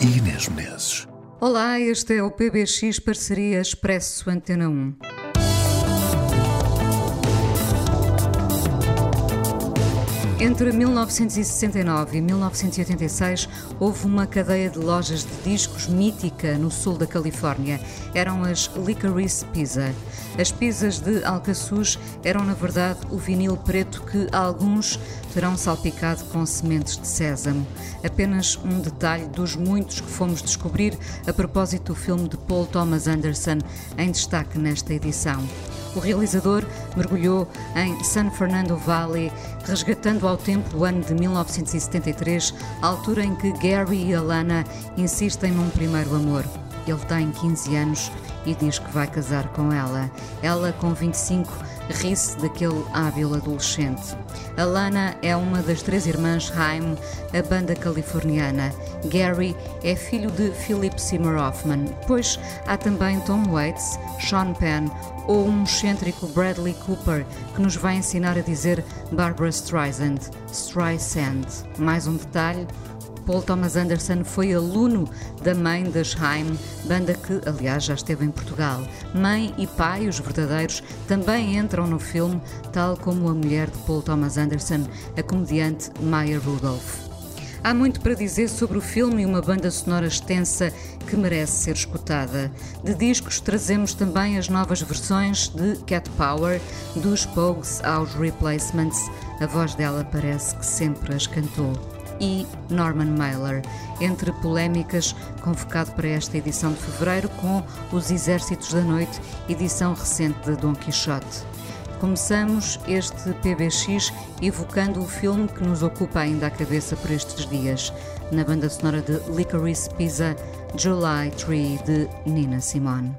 e Inês Menezes. Olá, este é o PBX Parceria Expresso Antena 1. Entre 1969 e 1986 houve uma cadeia de lojas de discos mítica no sul da Califórnia. Eram as Licorice Pizza. As pizzas de Alcaçuz eram, na verdade, o vinil preto que alguns terão salpicado com sementes de sésamo. Apenas um detalhe dos muitos que fomos descobrir a propósito do filme de Paul Thomas Anderson, em destaque nesta edição. O realizador mergulhou em San Fernando Valley, resgatando ao tempo o ano de 1973, a altura em que Gary e Alana insistem num primeiro amor. Ele tem 15 anos e diz que vai casar com ela. Ela, com 25, ri-se daquele hábil adolescente. Alana é uma das três irmãs Haim, a banda californiana. Gary é filho de Philip Seymour Hoffman. Pois há também Tom Waits, Sean Penn ou um excêntrico Bradley Cooper que nos vai ensinar a dizer Barbara Streisand, Streisand. Mais um detalhe, Paul Thomas Anderson foi aluno da mãe das Haim, banda que, aliás, já esteve em Portugal. Mãe e pai, os verdadeiros, também entram no filme, tal como a mulher de Paul Thomas Anderson, a comediante Maya Rudolph. Há muito para dizer sobre o filme e uma banda sonora extensa que merece ser escutada. De discos trazemos também as novas versões de Cat Power, dos Pogues aos Replacements. A voz dela parece que sempre as cantou e Norman Mailer, entre polémicas, convocado para esta edição de fevereiro com Os Exércitos da Noite, edição recente de Dom Quixote. Começamos este PBX evocando o filme que nos ocupa ainda a cabeça por estes dias, na banda sonora de Licorice Pizza, July 3, de Nina Simone.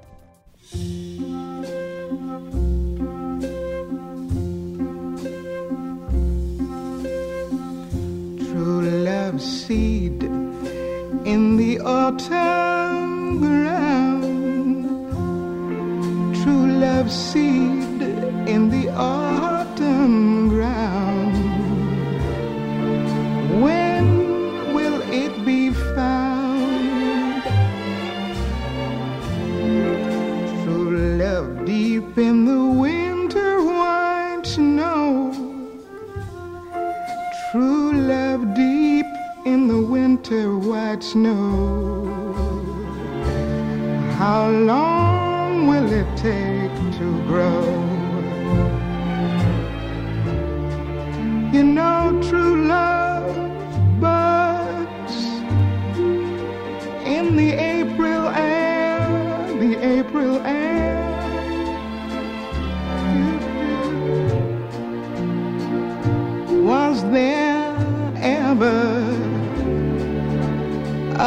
seed in the autumn ground. True love seed in the autumn ground. When will it be found? True love deep in the winter white snow. True love deep in the winter white snow. How long will it take to grow? You know, true love buds in the April air, the April air. Was there ever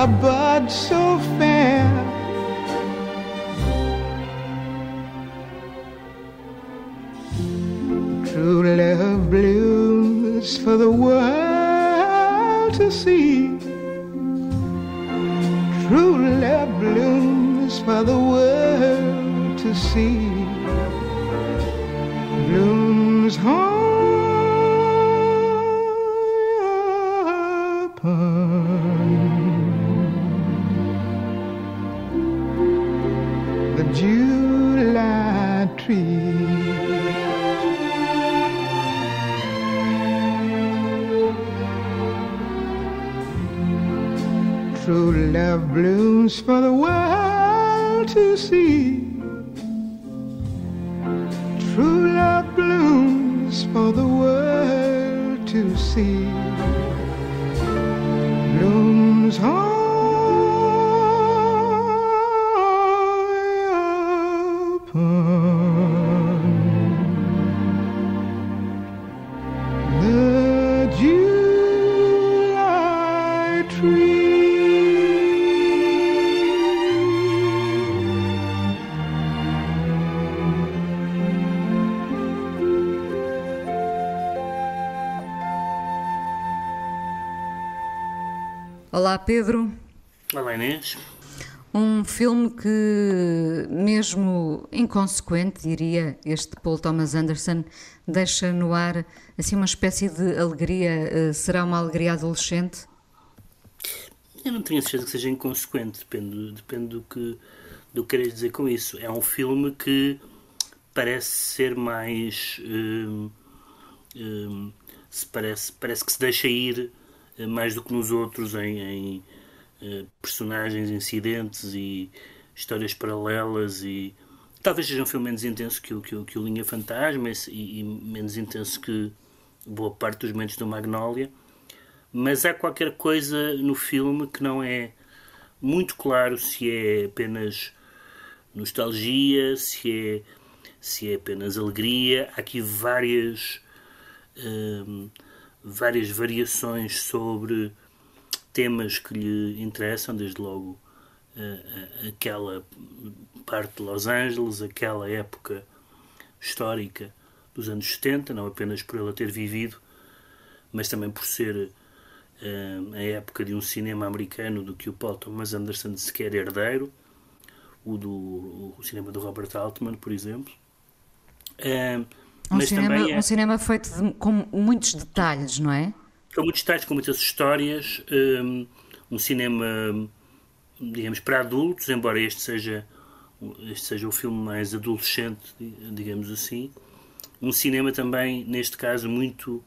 a bud so fair? For the world to see. True love blooms for the world to see. True love blooms for the world to see. True love blooms for the world to see. Blooms Olá, Pedro. Olá, Inês. Um filme que, mesmo inconsequente, diria, este Paul Thomas Anderson, deixa no ar assim uma espécie de alegria. Eh, será uma alegria adolescente? Eu não tenho certeza que seja inconsequente, depende, depende do que do que queres dizer com isso. É um filme que parece ser mais. Hum, hum, se parece, parece que se deixa ir mais do que nos outros em, em uh, personagens, incidentes e histórias paralelas e talvez seja um filme menos intenso que o, que o, que o Linha Fantasma e, e, menos intenso que boa parte dos momentos do Magnolia mas há qualquer coisa no filme que não é muito claro se é apenas nostalgia, se é, se é apenas alegria. Há aqui várias, hum, várias variações sobre temas que lhe interessam, desde logo uh, aquela parte de Los Angeles, aquela época histórica dos anos 70, não apenas por ela ter vivido, mas também por ser uh, a época de um cinema americano do que o Paul Thomas Anderson sequer herdeiro o do o cinema do Robert Altman, por exemplo. Uh, um, cinema, é, um cinema feito de, com muitos detalhes, não é? Com muitos detalhes, com muitas histórias. Um, um cinema, digamos, para adultos, embora este seja, este seja o filme mais adolescente, digamos assim. Um cinema também, neste caso, muito,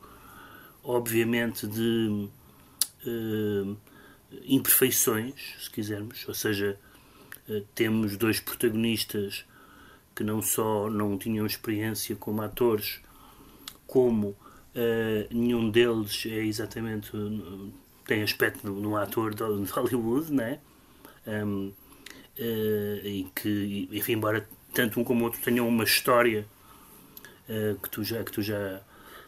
obviamente, de uh, imperfeições, se quisermos, ou seja, eh, temos dois protagonistas que não só não tinham experiência como atores, como uh, nenhum deles é exatamente tem aspecto de um ator de Hollywood, né? Um, uh, e que, enfim, embora tanto um como o outro tenham uma história uh, que, tu já, que tu já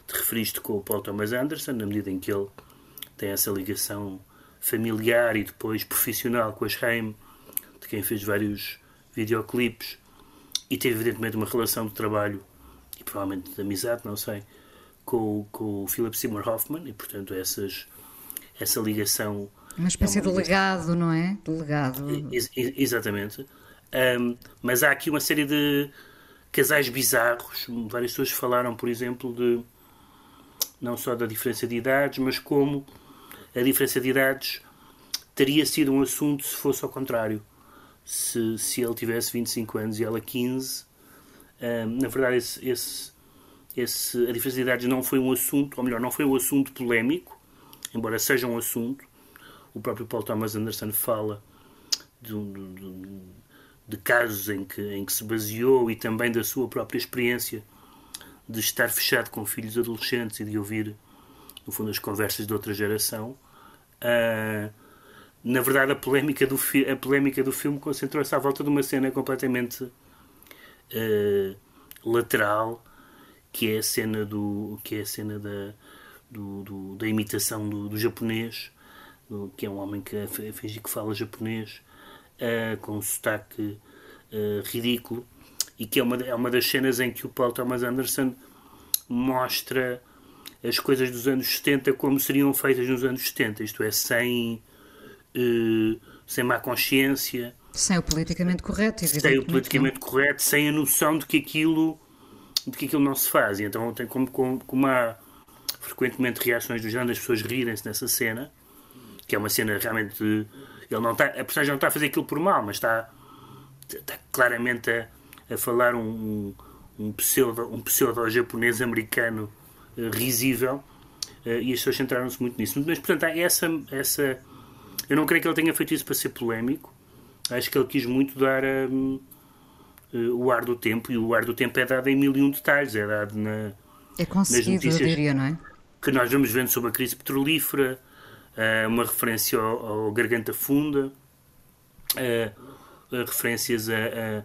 te referiste com o Paul Thomas Anderson, na medida em que ele tem essa ligação familiar e depois profissional com as Haim, de quem fez vários videoclipes e teve evidentemente uma relação de trabalho e provavelmente de amizade, não sei, com, com o Philip Seymour Hoffman e portanto essas, essa ligação... Uma espécie é uma de legado, não é? De legado. Ex exatamente. Um, mas há aqui uma série de casais bizarros. Várias pessoas falaram, por exemplo, de não só da diferença de idades, mas como a diferença de idades teria sido um assunto se fosse ao contrário se, se ele tivesse 25 anos e ela 15. Um, na verdade, esse, esse, esse, a diferença de idades não foi um assunto, ou melhor, não foi um assunto polémico, embora seja um assunto. O próprio Paul Thomas Anderson fala de, de, de casos em que, em que se baseou e também da sua própria experiência de estar fechado com filhos adolescentes e de ouvir, no fundo, as conversas de outra geração. Uh, na verdade, a polémica do, a polémica do filme concentrou-se à volta de uma cena completamente uh, lateral, que é a cena, do, que é a cena da, do, do, da imitação do, do japonês, que é um homem que finge que fala japonês, uh, com um sotaque uh, ridículo, e que é uma, é uma das cenas em que o Paul Thomas Anderson mostra as coisas dos anos 70 como seriam feitas nos anos 70, isto é, sem sem má consciência. Sem o politicamente correto, Sem o politicamente não. correto, sem a noção de que aquilo, de que aquilo não se faz. E então tem como, como, como há frequentemente reações do género das pessoas rirem-se nessa cena, que é uma cena realmente. Ele não está, a personagem não está a fazer aquilo por mal, mas está, está claramente a, a falar um, um pseudo, um pseudo japonês americano uh, risível uh, e as pessoas centraram-se muito nisso. Mas, portanto, há essa, essa eu não creio que ele tenha feito isso para ser polémico. Acho que ele quis muito dar um, uh, o ar do tempo, e o ar do tempo é dado em mil e um detalhes, é dado na, é conseguido, eu diria, não é? Que nós vamos vendo sobre a crise petrolífera, uh, uma referência ao, ao Garganta Funda, uh, referências a, a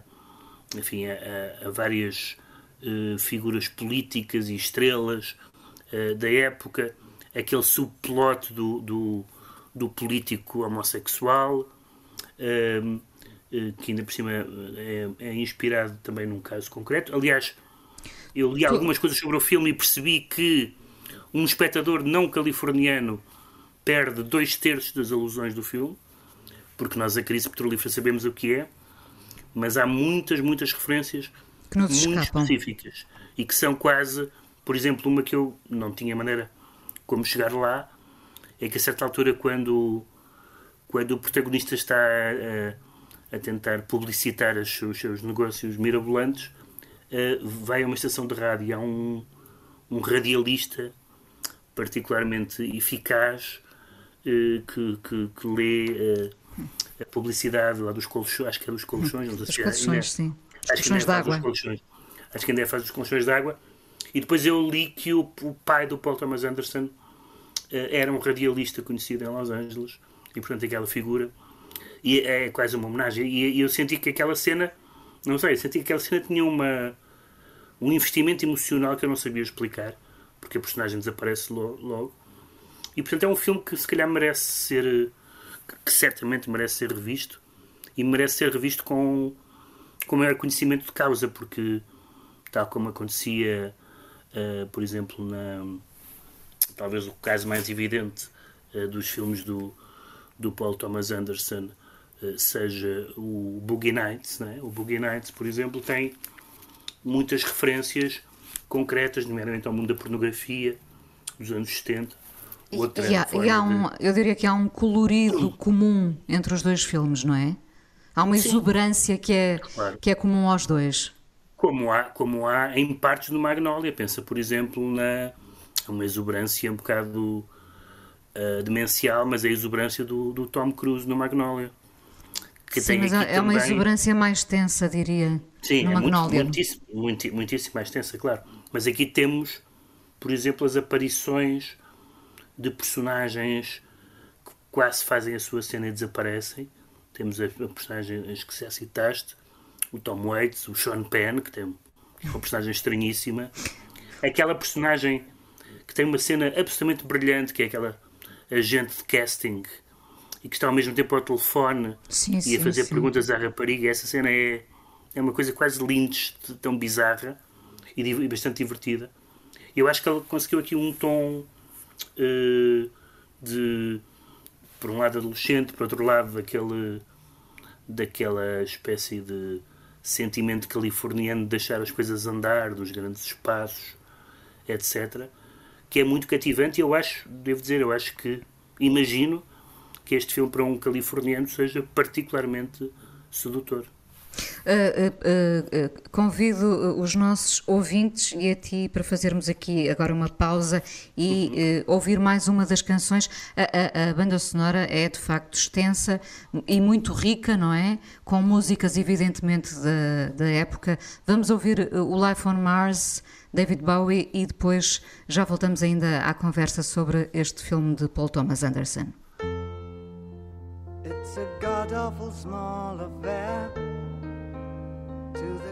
enfim, a, a várias uh, figuras políticas e estrelas da época, aquele subplot do, do, do político homossexual, ehm, eh, que ainda por cima é, é, inspirado também num caso concreto. Aliás, eu li algumas coisas sobre o filme e percebi que um espectador não californiano perde dois terços das alusões do filme, porque nós a crise petrolífera sabemos o que é, mas há muitas, muitas referências que nos muito escapam. específicas e que são quase, por exemplo, uma que eu não tinha maneira como chegar lá, é que a certa altura quando, quando o protagonista está a, a tentar publicitar os seus, os seus negócios mirabolantes, uh, vai a uma estação de rádio e há um, um radialista particularmente eficaz uh, que, que, que, lê uh, a publicidade lá dos colchões, acho que é dos colchões, não sei Dos se é, colchões, sim. Acho que é dos colchões. Acho que ainda é faz dos colchões d'água. E depois eu li que o, o pai do Paul Thomas Anderson era um radialista conhecido em Los Angeles e portanto aquela figura e é quase uma homenagem. E, eu senti que aquela cena não sei, senti que aquela cena tinha uma um investimento emocional que eu não sabia explicar porque a personagem desaparece lo- logo. E portanto é um filme que se calhar merece ser eh, que certamente merece ser revisto e merece ser revisto com com maior conhecimento de causa porque tal como acontecia eh, por exemplo na talvez o caso mais evidente eh, dos filmes do, do Paul Thomas Anderson eh, seja o Boogie Nights. Né? O Boogie Nights, por exemplo, tem muitas referências concretas, nomeadamente ao mundo da pornografia dos anos 70. Outra E há, e há de- um, eu diria que há um colorido comum entre os dois filmes, não é? Há uma exuberância que é, Claro. que é comum aos dois. Como há, como há em partes do Magnolia. Pensa, por exemplo, na uma exuberância um bocado ah, demencial, mas a exuberância do, do Tom Cruise no Magnolia. Que Sim, mas aqui é uma também- exuberância mais tensa, diria, Sim, no é muito, Magnolia. muitíssimo, muiti- muitíssimo mais tensa, claro. Mas aqui temos, por exemplo, as aparições de personagens que quase fazem a sua cena e desaparecem. Temos a, a personagem as que já citaste, o Tom Waits, o Sean Penn, que tem uma personagem estranhíssima. Aquela personagem que tem uma cena absolutamente brilhante, que é aquela agente de casting e que está ao mesmo tempo ao telefone Sim, e a fazer sim. perguntas à rapariga. Essa cena é, é uma coisa quase lynch, tão bizarra e, e bastante divertida. Eu acho que ele conseguiu aqui um tom eh, de, por um lado, adolescente, por outro lado, daquele, daquela espécie de sentimento californiano de deixar as coisas andar, dos grandes espaços, etc. Que é muito cativante e eu acho, devo dizer, eu acho que, imagino que este filme para um californiano seja particularmente sedutor. Uh, uh, uh, convido uh, os nossos ouvintes e a ti para fazermos aqui agora uma pausa e uh, ouvir mais uma das canções. A, a- a banda sonora é de facto extensa e muito rica, não é? Com músicas, evidentemente, da, da época. Vamos ouvir uh, o Life on Mars, David Bowie, e depois já voltamos ainda à conversa sobre este filme de Paul Thomas Anderson. It's a god awful small affair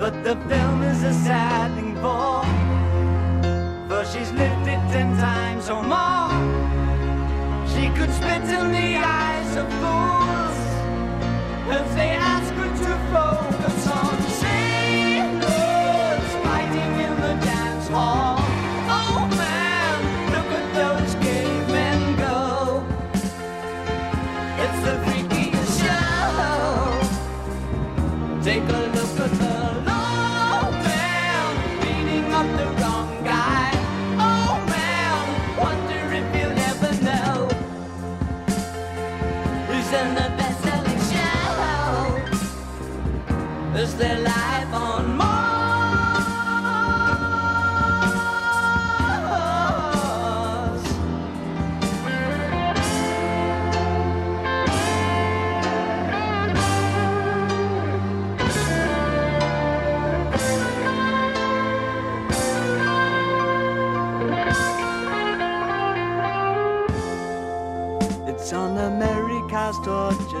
But the film is a sad thing for, for she's lived it ten times or more. She could spit in the eyes of fools if they ask show. Is their life on Mars? It's on America's torture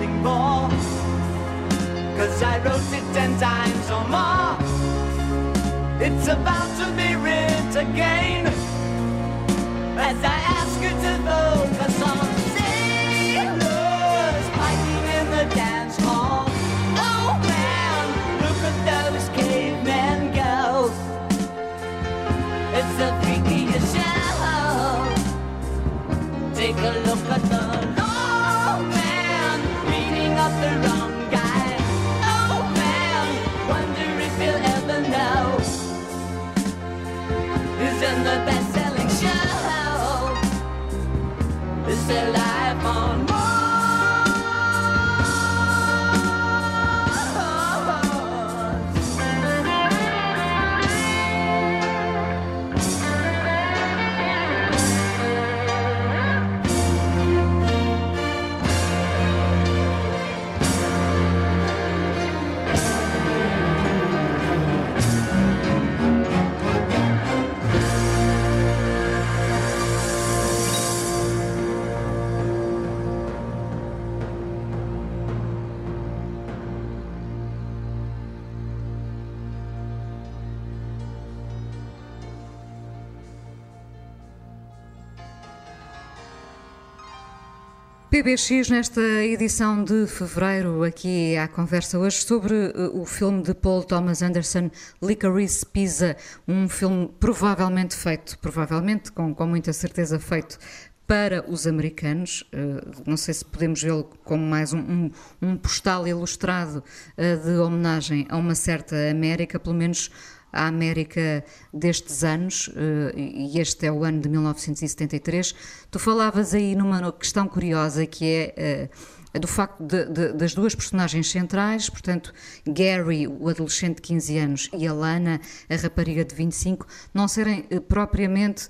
more. Cause I wrote it ten times or more. It's about to be written again. As I ask you to focus on sailors Is PBX, nesta edição de fevereiro, aqui à conversa hoje sobre uh, o filme de Paul Thomas Anderson, Licorice Pizza, um filme provavelmente feito, provavelmente, com, com muita certeza feito para os americanos. Uh, não sei se podemos vê-lo como mais um, um, um postal ilustrado uh, de homenagem a uma certa América, pelo menos à América destes anos, e este é o ano de 1973. Tu falavas aí numa questão curiosa que é do facto de, de, das duas personagens centrais, portanto, Gary, o adolescente de 15 anos, e a Lana, a rapariga de 25, não serem propriamente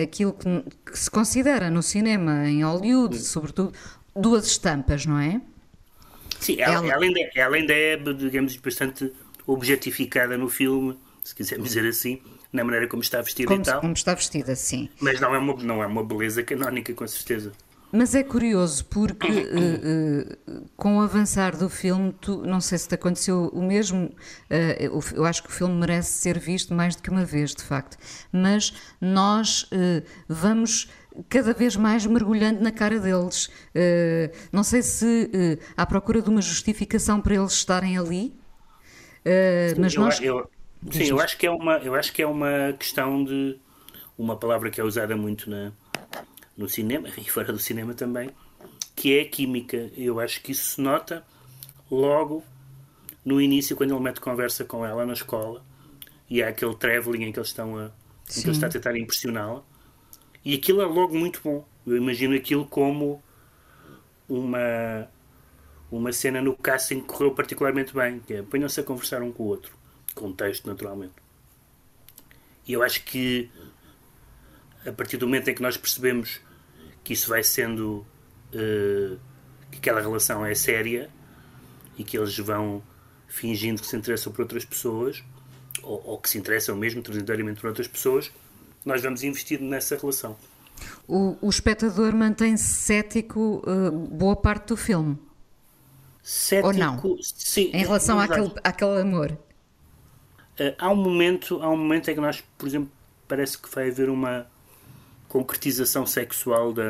aquilo que, que se considera no cinema, em Hollywood, sobretudo, duas estampas, não é? Sim, ela, ela, ainda, ela ainda é, digamos, bastante objetificada no filme, se quisermos dizer assim, na maneira como está vestida como, e tal. Como está vestida, sim. Mas não é uma, não é uma beleza canónica, com certeza. Mas é curioso porque uh, uh, com o avançar do filme, tu, não sei se te aconteceu o mesmo, uh, eu acho que o filme merece ser visto mais do que uma vez, de facto, mas nós vamos cada vez mais mergulhando na cara deles. não sei se à procura de uma justificação para eles estarem ali, Uh, mas eu, nós... eu, sim, eu acho que é uma, eu acho que é uma questão de uma palavra que é usada muito na, no cinema e fora do cinema também, que é a química. Eu acho que isso se nota logo no início quando ele mete conversa com ela na escola e há aquele travelling em que eles estão a, em que ele está a tentar impressioná-la e aquilo é logo muito bom. Eu imagino aquilo como uma uma cena no casting que correu particularmente bem, que é ponham-se a conversar um com o outro. Contexto, naturalmente. E eu acho que a partir do momento em que nós percebemos que isso vai sendo uh, que aquela relação é séria e que eles vão fingindo que se interessam por outras pessoas ou, ou que se interessam mesmo transitoriamente por outras pessoas, nós vamos investir nessa relação. O, o espectador mantém-se cético uh, boa parte do filme. Cético, Ou não? Sim, em relação àquele, àquele amor. Uh, há um momento há um momento em que nós, por exemplo, parece que vai haver uma concretização sexual da,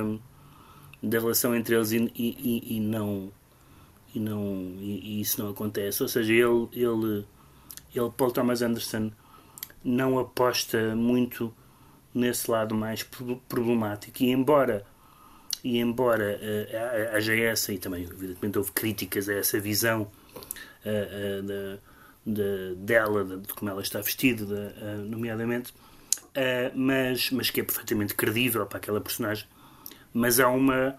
da relação entre eles e, e, e não e não e, e, isso não acontece. Ou seja, ele ele ele Paul Thomas Anderson não aposta muito nesse lado mais problemático e embora e embora uh, haja essa, e também evidentemente houve críticas a essa visão uh, uh, de, dela, de, como ela está vestida, de, nomeadamente, mas, mas que é perfeitamente credível para aquela personagem, mas há uma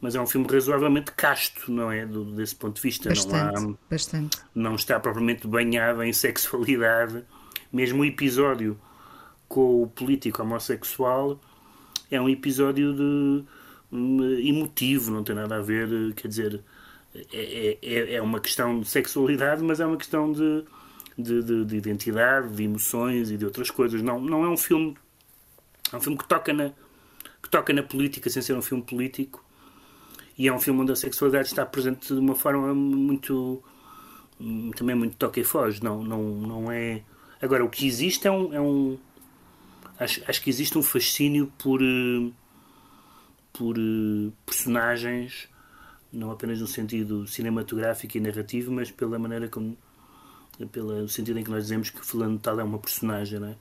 mas é um filme razoavelmente casto, não é? Do, desse ponto de vista. Bastante, não, há, bastante. não está propriamente banhado em sexualidade. Mesmo o episódio com o político homossexual é um episódio de, emotivo, não tem nada a ver, quer dizer, é, é, é uma questão de sexualidade, mas é uma questão de, de, de, de identidade, de emoções e de outras coisas. Não, não é um filme. É um filme que toca na, que toca na política sem ser um filme político e é um filme onde a sexualidade está presente de uma forma muito também muito toca e foge não não não é agora o que existe é um, é um acho, acho que existe um fascínio por eh, por eh, personagens não apenas no sentido cinematográfico e narrativo mas pela maneira como pelo sentido em que nós dizemos que fulano tal é uma personagem não é?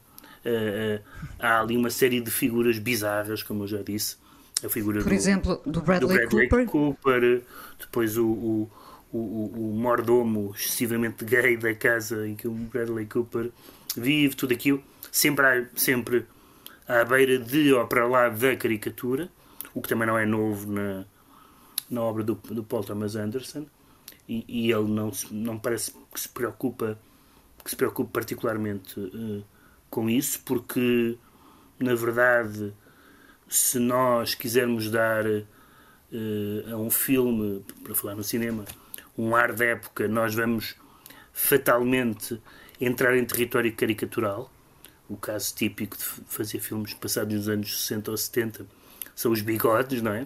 Uh, uh, há ali uma série de figuras bizarras, como eu já disse. A figura Por do, exemplo, do Bradley, do Bradley Cooper. Cooper. depois o, o, o, o, mordomo excessivamente gay da casa em que o Bradley Cooper vive, tudo aquilo, sempre, há, sempre à beira de ou para lá da caricatura, o que também não é novo na, na obra do, do Paul Thomas Anderson. E, e ele não, não parece que se preocupa que se preocupe particularmente uh, com isso, porque na verdade, se nós quisermos dar uh, a um filme, para falar no cinema, um ar da época, nós vamos fatalmente entrar em território caricatural. O caso típico de fazer filmes passados nos anos 60 ou 70 são os bigodes, não é?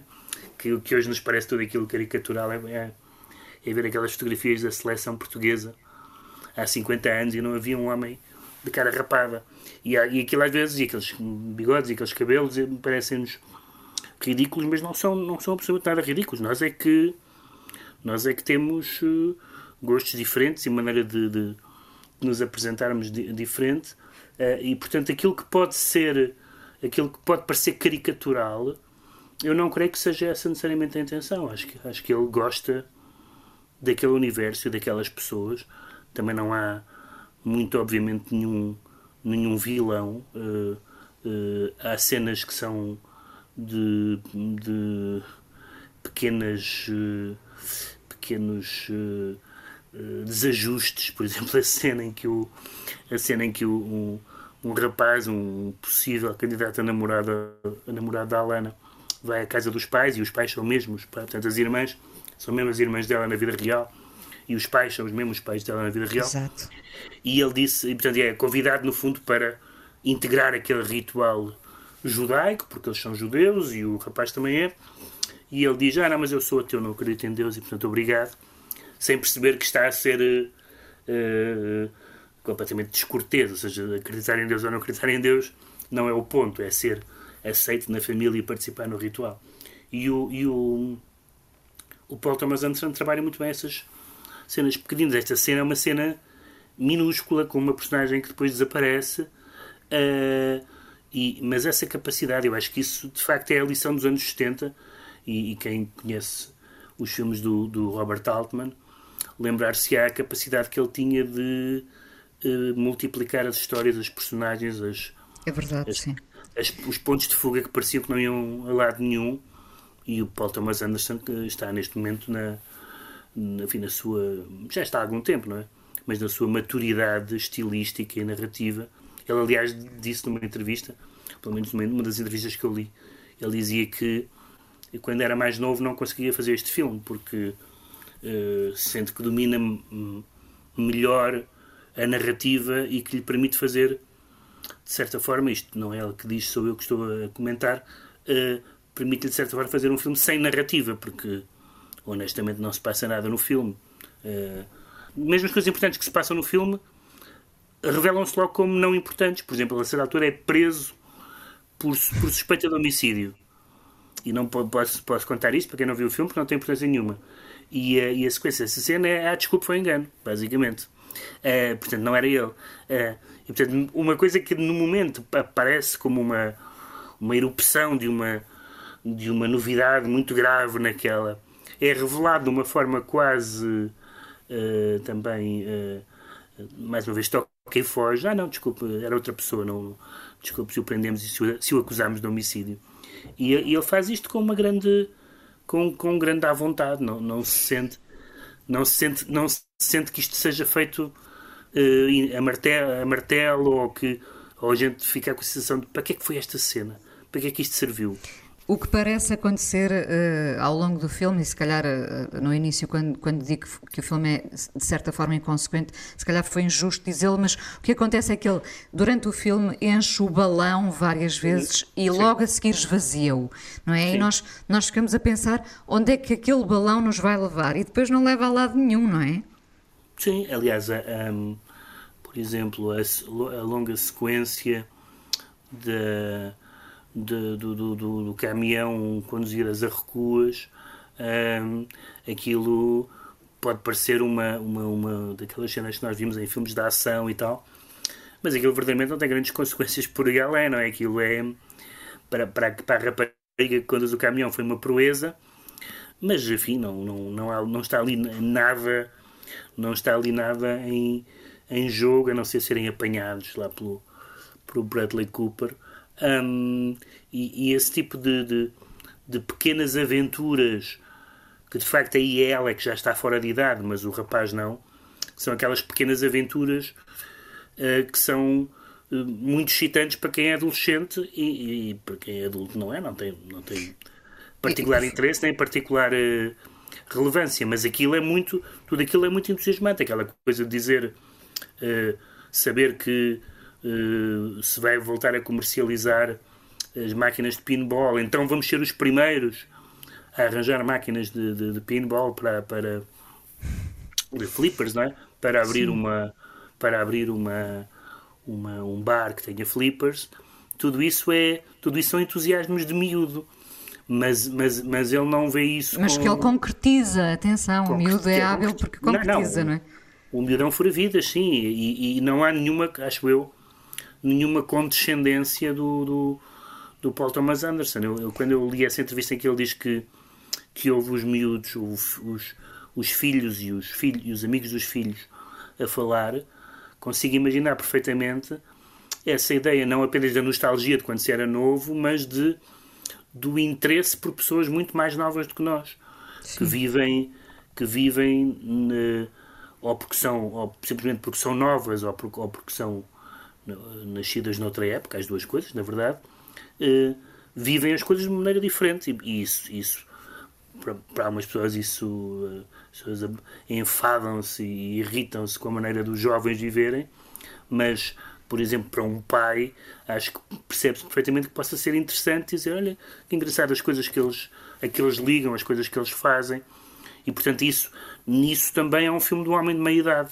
Que que hoje nos parece tudo aquilo caricatural é, é, é ver aquelas fotografias da seleção portuguesa há 50 anos e não havia um homem de cara rapada. E, e aquilo às vezes, e aqueles bigodes e aqueles cabelos parecem-nos ridículos, mas não são, não são absolutamente nada ridículos. Nós é que, nós é que temos uh, gostos diferentes e maneira de, de, nos apresentarmos di, diferente. Uh, e portanto, aquilo que pode ser, aquilo que pode parecer caricatural, eu não creio que seja essa necessariamente a intenção. Acho que, acho que ele gosta daquele universo e daquelas pessoas. Também não há muito, obviamente, nenhum nenhum vilão. Uh, uh, há cenas que são de, de pequenas uh, pequenos desajustes, por exemplo, a cena em que o a cena em que o, um rapaz, um possível candidato a namorada a namorada da Alana vai à casa dos pais e os pais são mesmos, portanto as irmãs são mesmo as irmãs dela na vida real e os pais são os mesmos pais dela na vida real. Exato. E ele disse, e, portanto, é convidado no fundo para integrar aquele ritual judaico, porque eles são judeus e o rapaz também é. E ele diz: Ah, não, mas eu sou ateu, não acredito em Deus e, portanto, obrigado. Sem perceber que está a ser uh, completamente descortês, ou seja, acreditar em Deus ou não acreditar em Deus não é o ponto, é ser aceito na família e participar no ritual. E o, e o, o Paul Thomas Anderson trabalha muito bem essas cenas pequeninas. Esta cena é uma cena minúscula, com uma personagem que depois desaparece. Uh, e, mas essa capacidade, eu acho que isso de facto é a lição dos anos 70. E, e quem conhece os filmes do, do Robert Altman, lembrar-se-á a capacidade que ele tinha de uh, multiplicar as histórias, as personagens, as, é verdade, as, sim. As, os pontos de fuga que pareciam que não iam a lado nenhum. E o Paul Thomas Anderson que está neste momento na, enfim, na sua. já está há algum tempo, não é? Mas na sua maturidade estilística e narrativa. Ele, aliás, disse numa entrevista, pelo menos numa das entrevistas que eu li, ele dizia que quando era mais novo não conseguia fazer este filme porque uh, sente que domina melhor a narrativa e que lhe permite fazer, de certa forma, isto não é ele que diz, sou eu que estou a comentar, uh, permite-lhe, de certa forma, fazer um filme sem narrativa, porque honestamente não se passa nada no filme. Uh, mesmo as coisas importantes que se passam no filme revelam-se logo como não importantes. Por exemplo, a certa altura é preso por, por suspeita de homicídio. E não posso, posso contar isto para quem não viu o filme, porque não tem importância nenhuma. E, uh, e a sequência dessa cena é: ah, desculpe, foi engano, basicamente. Uh, portanto, não era ele. Uh, e, portanto, uma coisa que no momento aparece como uma, uma erupção de uma, de uma novidade muito grave naquela é revelado de uma forma quase uh, também, mais uma vez, toca e foge. Ah, não, desculpe, era outra pessoa, não, desculpe se o prendemos e se se o acusamos de homicídio. E, e, ele faz isto com uma grande com, com grande à vontade, não, não se sente não se sente, não se sente que isto seja feito uh, a, martelo, a martelo ou que ou a gente fica com a sensação de para que é que foi esta cena? Para que é que isto serviu? O que parece acontecer uh, ao longo do filme, e se calhar uh, no início, quando, quando digo que o filme é de certa forma inconsequente, se calhar foi injusto dizê-lo, mas o que acontece é que ele, durante o filme, enche o balão várias vezes Sim. e logo a seguir esvazia-o, não é? Sim. E nós, nós ficamos a pensar onde é que aquele balão nos vai levar e depois não leva a lado nenhum, não é? Sim, aliás, um, por exemplo, a, a longa sequência da de, do, do, do, do, caminhão conduzidas a recuas, um, aquilo pode parecer uma, uma, uma daquelas cenas que nós vimos em filmes de ação e tal, mas aquilo verdadeiramente não tem grandes consequências por aí além, não é? Aquilo é para, para, para a rapariga que conduz o caminhão foi uma proeza, mas enfim, não, não, não, há, não está ali nada, não está ali nada em, em jogo, a não ser serem apanhados lá pelo, pelo Bradley Cooper. Um, e, e, esse tipo de, de, de, pequenas aventuras, que de facto aí é ela que já está fora de idade, mas o rapaz não, são aquelas pequenas aventuras uh, que são uh, muito excitantes para quem é adolescente e, e, para quem é adulto não é, não tem, não tem particular interesse nem particular uh, relevância, mas aquilo é muito, tudo aquilo é muito entusiasmante, aquela coisa de dizer, saber que se vai voltar a comercializar as máquinas de pinball, então vamos ser os primeiros a arranjar máquinas de, de, de pinball para, para de flippers, não é? Para abrir Sim. uma para abrir uma, uma um bar que tenha flippers. Tudo isso é tudo isso são entusiasmos de miúdo. Mas, mas, mas ele não vê isso Mas com... que ele concretiza, atenção, o miúdo é hábil porque concretiza, não, não, não é? O miúdo é um fura-vidas, sim, e, e, não há nenhuma, acho eu, nenhuma condescendência do, do, do Paul Thomas Anderson. Eu, eu, quando eu li essa entrevista em que ele diz que, que houve os miúdos, os, os, os filhos e os, filhos, e os amigos dos filhos a falar, consigo imaginar perfeitamente essa ideia, não apenas da nostalgia de quando se era novo, mas de, do interesse por pessoas muito mais novas do que nós, Sim. que vivem, que vivem ne, ou porque são, ou simplesmente porque são novas, ou porque, ou porque são nascidas noutra época, as duas coisas, na verdade, eh, vivem as coisas de maneira diferente. E isso, isso para, para algumas pessoas, isso eh, as pessoas enfadam-se e irritam-se com a maneira dos jovens viverem, mas, por exemplo, para um pai, acho que percebe-se perfeitamente que possa ser interessante dizer: olha, que engraçado as coisas que eles, a que eles ligam, as coisas que eles fazem. E, portanto, isso, nisso também é um filme do homem de meia idade,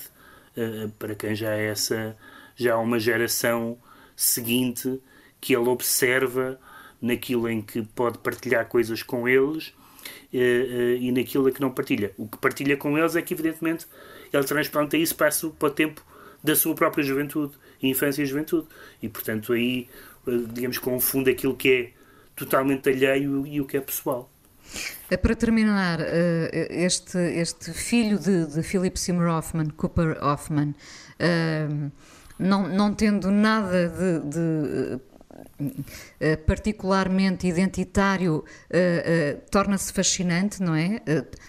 eh, para quem já é essa já há uma geração seguinte que ele observa naquilo em que pode partilhar coisas com eles eh, eh, e naquilo em que não partilha. O que partilha com eles é que, evidentemente, ele transplanta isso para, para o tempo da sua própria juventude, infância e juventude. E, portanto, aí, eh, digamos, confunde aquilo que é totalmente alheio e o que é pessoal. Para terminar, este, este filho de, de Philip Seymour Hoffman, Cooper Hoffman, não, não tendo nada de, de Uh, particularmente identitário, uh, torna-se fascinante, não é?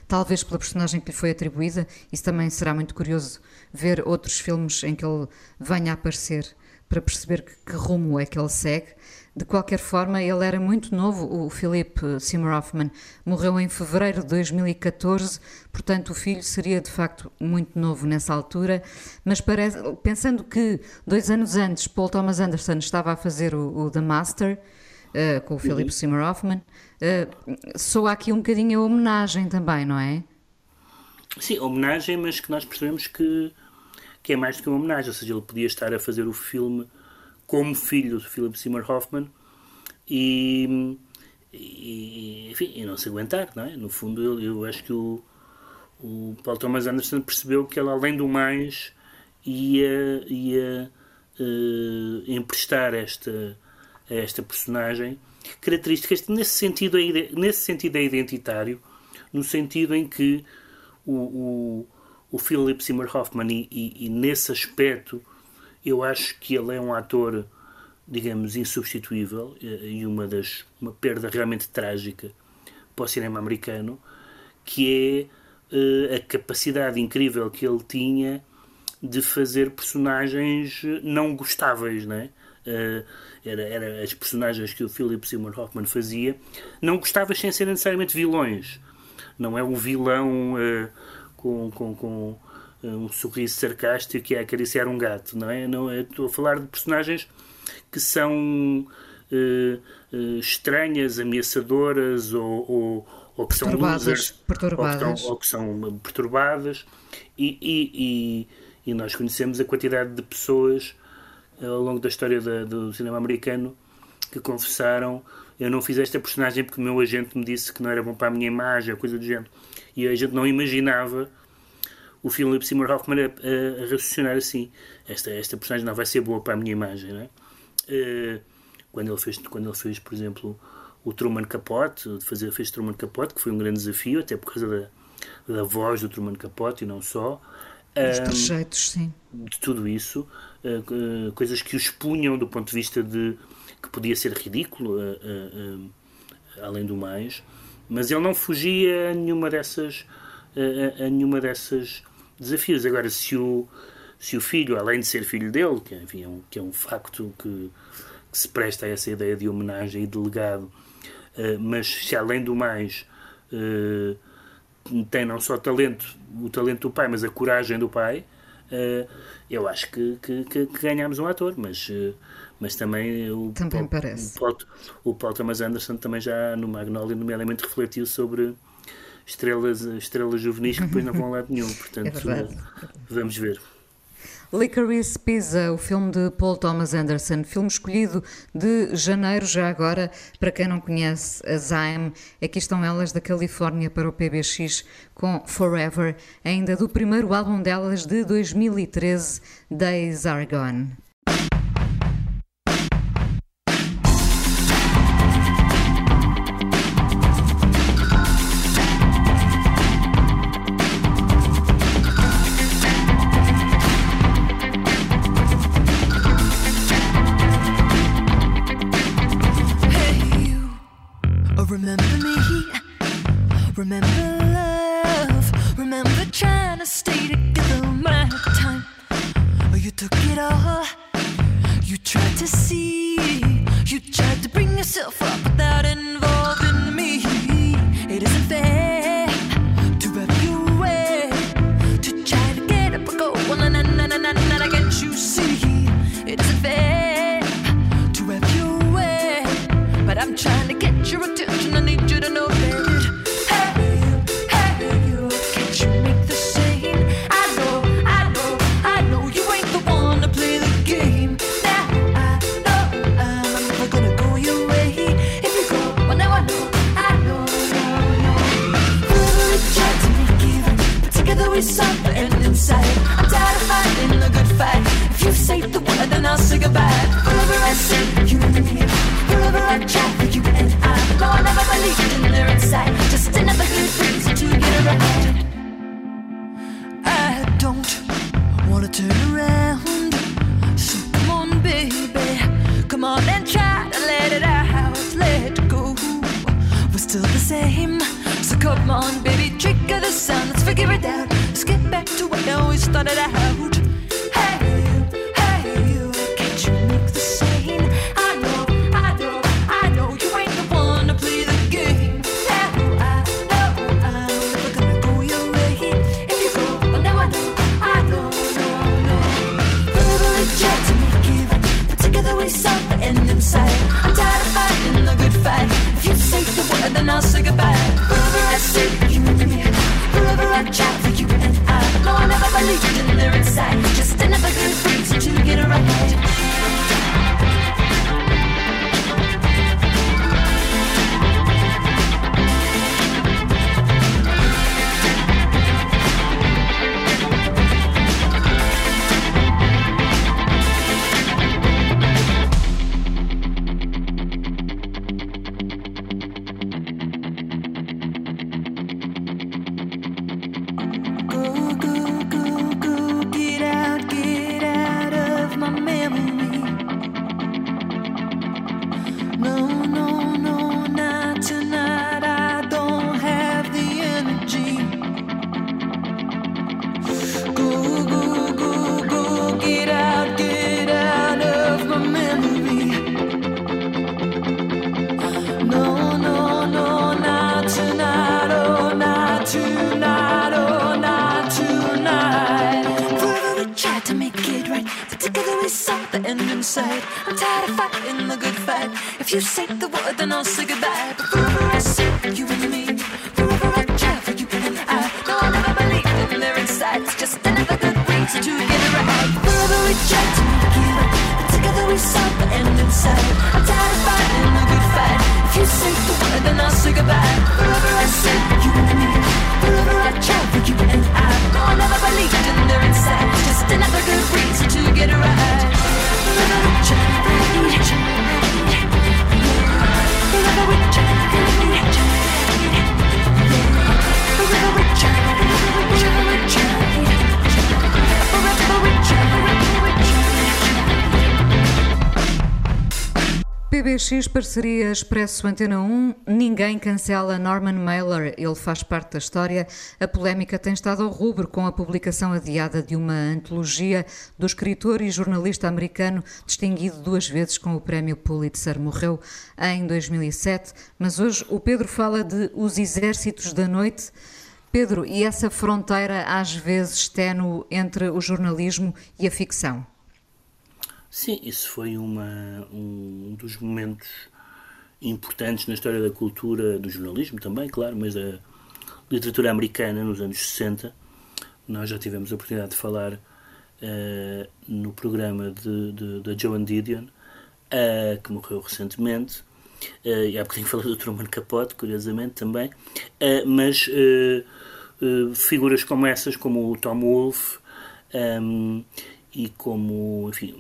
talvez pela personagem que lhe foi atribuída. Isso também será muito curioso ver outros filmes em que ele venha a aparecer para perceber que, que rumo é que ele segue. De qualquer forma, ele era muito novo, o Philip Seymour Hoffman morreu em fevereiro de 2014, portanto o filho seria de facto muito novo nessa altura, mas parece, pensando que dois anos antes Paul Thomas Anderson estava a fazer o, o The Master, uh, com o Philip uhum. Seymour Hoffman, uh, soa aqui um bocadinho a homenagem também, não é? Sim, homenagem, mas que nós percebemos que, que é mais do que uma homenagem, ou seja, ele podia estar a fazer o filme como filho de Philip Seymour Hoffman e, e, enfim, e não se aguentar, não é? No fundo, eu, eu acho que o, o Paul Thomas Anderson percebeu que ele, além do mais, ia, ia uh, emprestar esta, esta personagem características nesse sentido, é, nesse sentido é identitário, no sentido em que o, o, o Philip Seymour Hoffman e, e, e nesse aspecto eu acho que ele é um ator, digamos, insubstituível e uma das uma perda realmente trágica para o cinema americano, que é uh, a capacidade incrível que ele tinha de fazer personagens não gostáveis, não é? Uh, era, era as personagens que o Philip Seymour Hoffman fazia, não gostáveis sem serem necessariamente vilões. Não é um vilão uh, com, com, com um sorriso sarcástico que é acariciar um gato, não é? Não, estou a falar de personagens que são uh, uh, estranhas, ameaçadoras ou, ou, ou que são perturbadas, losers, perturbadas. Ou, que estão, ou que são perturbadas e, e, e, e, nós conhecemos a quantidade de pessoas uh, ao longo da história da, do cinema americano que confessaram eu não fiz esta personagem porque o meu agente me disse que não era bom para a minha imagem, coisa do género. E a gente não imaginava o Philip Seymour Hoffman a, a, a, raciocinar assim. Esta, esta personagem não vai ser boa para a minha imagem, não é? Uh, quando ele fez, quando ele fez, por exemplo, o Truman Capote, fazer, fez Truman Capote, que foi um grande desafio, até por causa da, da voz do Truman Capote e não só. Os trejeitos, sim. De tudo isso, uh, uh, coisas que o expunham do ponto de vista de que podia ser ridículo, além do mais, mas ele não fugia a nenhuma dessas, a nenhuma dessas desafios. Agora, se o, se o filho, além de ser filho dele, que, enfim, é, um, que é um facto que, que, se presta a essa ideia de homenagem e de legado, uh, mas se além do mais uh, tem não só talento, o talento do pai, mas a coragem do pai, uh, eu acho que, que, que, ganhamos um ator, mas, mas também o, também Paul, parece. O, Paul, o Paul Thomas Anderson também já no Magnolia, nomeadamente, refletiu sobre estrelas, estrelas juvenis que depois não vão a lado nenhum. Portanto, é vamos ver. Licorice Pizza, o filme de Paul Thomas Anderson, filme escolhido de janeiro, já agora, para quem não conhece, a Zyme, aqui estão elas da Califórnia para o PBX com Forever, ainda do primeiro álbum delas de 2013, Days Are Gone. tried to see, you tried to bring yourself up. Parceria Expresso Antena 1, ninguém cancela Norman Mailer, ele faz parte da história. A polémica tem estado ao rubro com a publicação adiada de uma antologia do escritor e jornalista americano distinguido duas vezes com o prémio Pulitzer. Morreu em 2007, mas hoje o Pedro fala de Os Exércitos da Noite. Pedro, e essa fronteira às vezes ténue entre o jornalismo e a ficção? Sim, isso foi uma, um dos momentos importantes na história da cultura, do jornalismo também, claro, mas da literatura americana nos anos 60. Nós já tivemos a oportunidade de falar uh, no programa da Joan Didion, uh, que morreu recentemente, uh, e há bocadinho falei do Truman Capote, curiosamente também, mas figuras como essas, como o Tom Wolfe, um, e como enfim,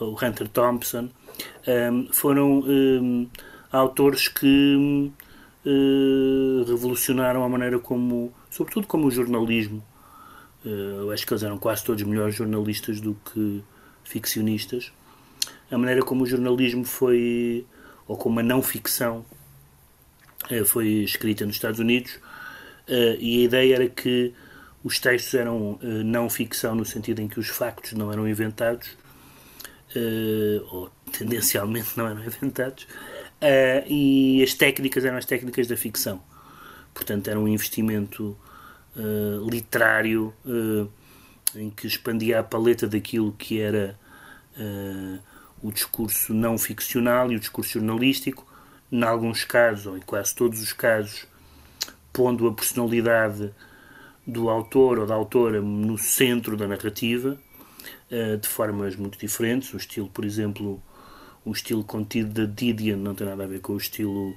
o Hunter Thompson um, foram um, autores que um, revolucionaram a maneira como, sobretudo como o jornalismo, uh, eu acho que eles eram quase todos melhores jornalistas do que ficcionistas, a maneira como o jornalismo foi, ou como a não ficção uh, foi escrita nos Estados Unidos, e a ideia era que os textos eram uh, não ficção no sentido em que os factos não eram inventados, uh, ou tendencialmente não eram inventados, uh, e as técnicas eram as técnicas da ficção. Portanto, era um investimento literário em que expandia a paleta daquilo que era o discurso não ficcional e o discurso jornalístico, em alguns casos, ou em quase todos os casos, pondo a personalidade do autor ou da autora no centro da narrativa, uh, de formas muito diferentes. O estilo, por exemplo, o estilo contido da Didion não tem nada a ver com o estilo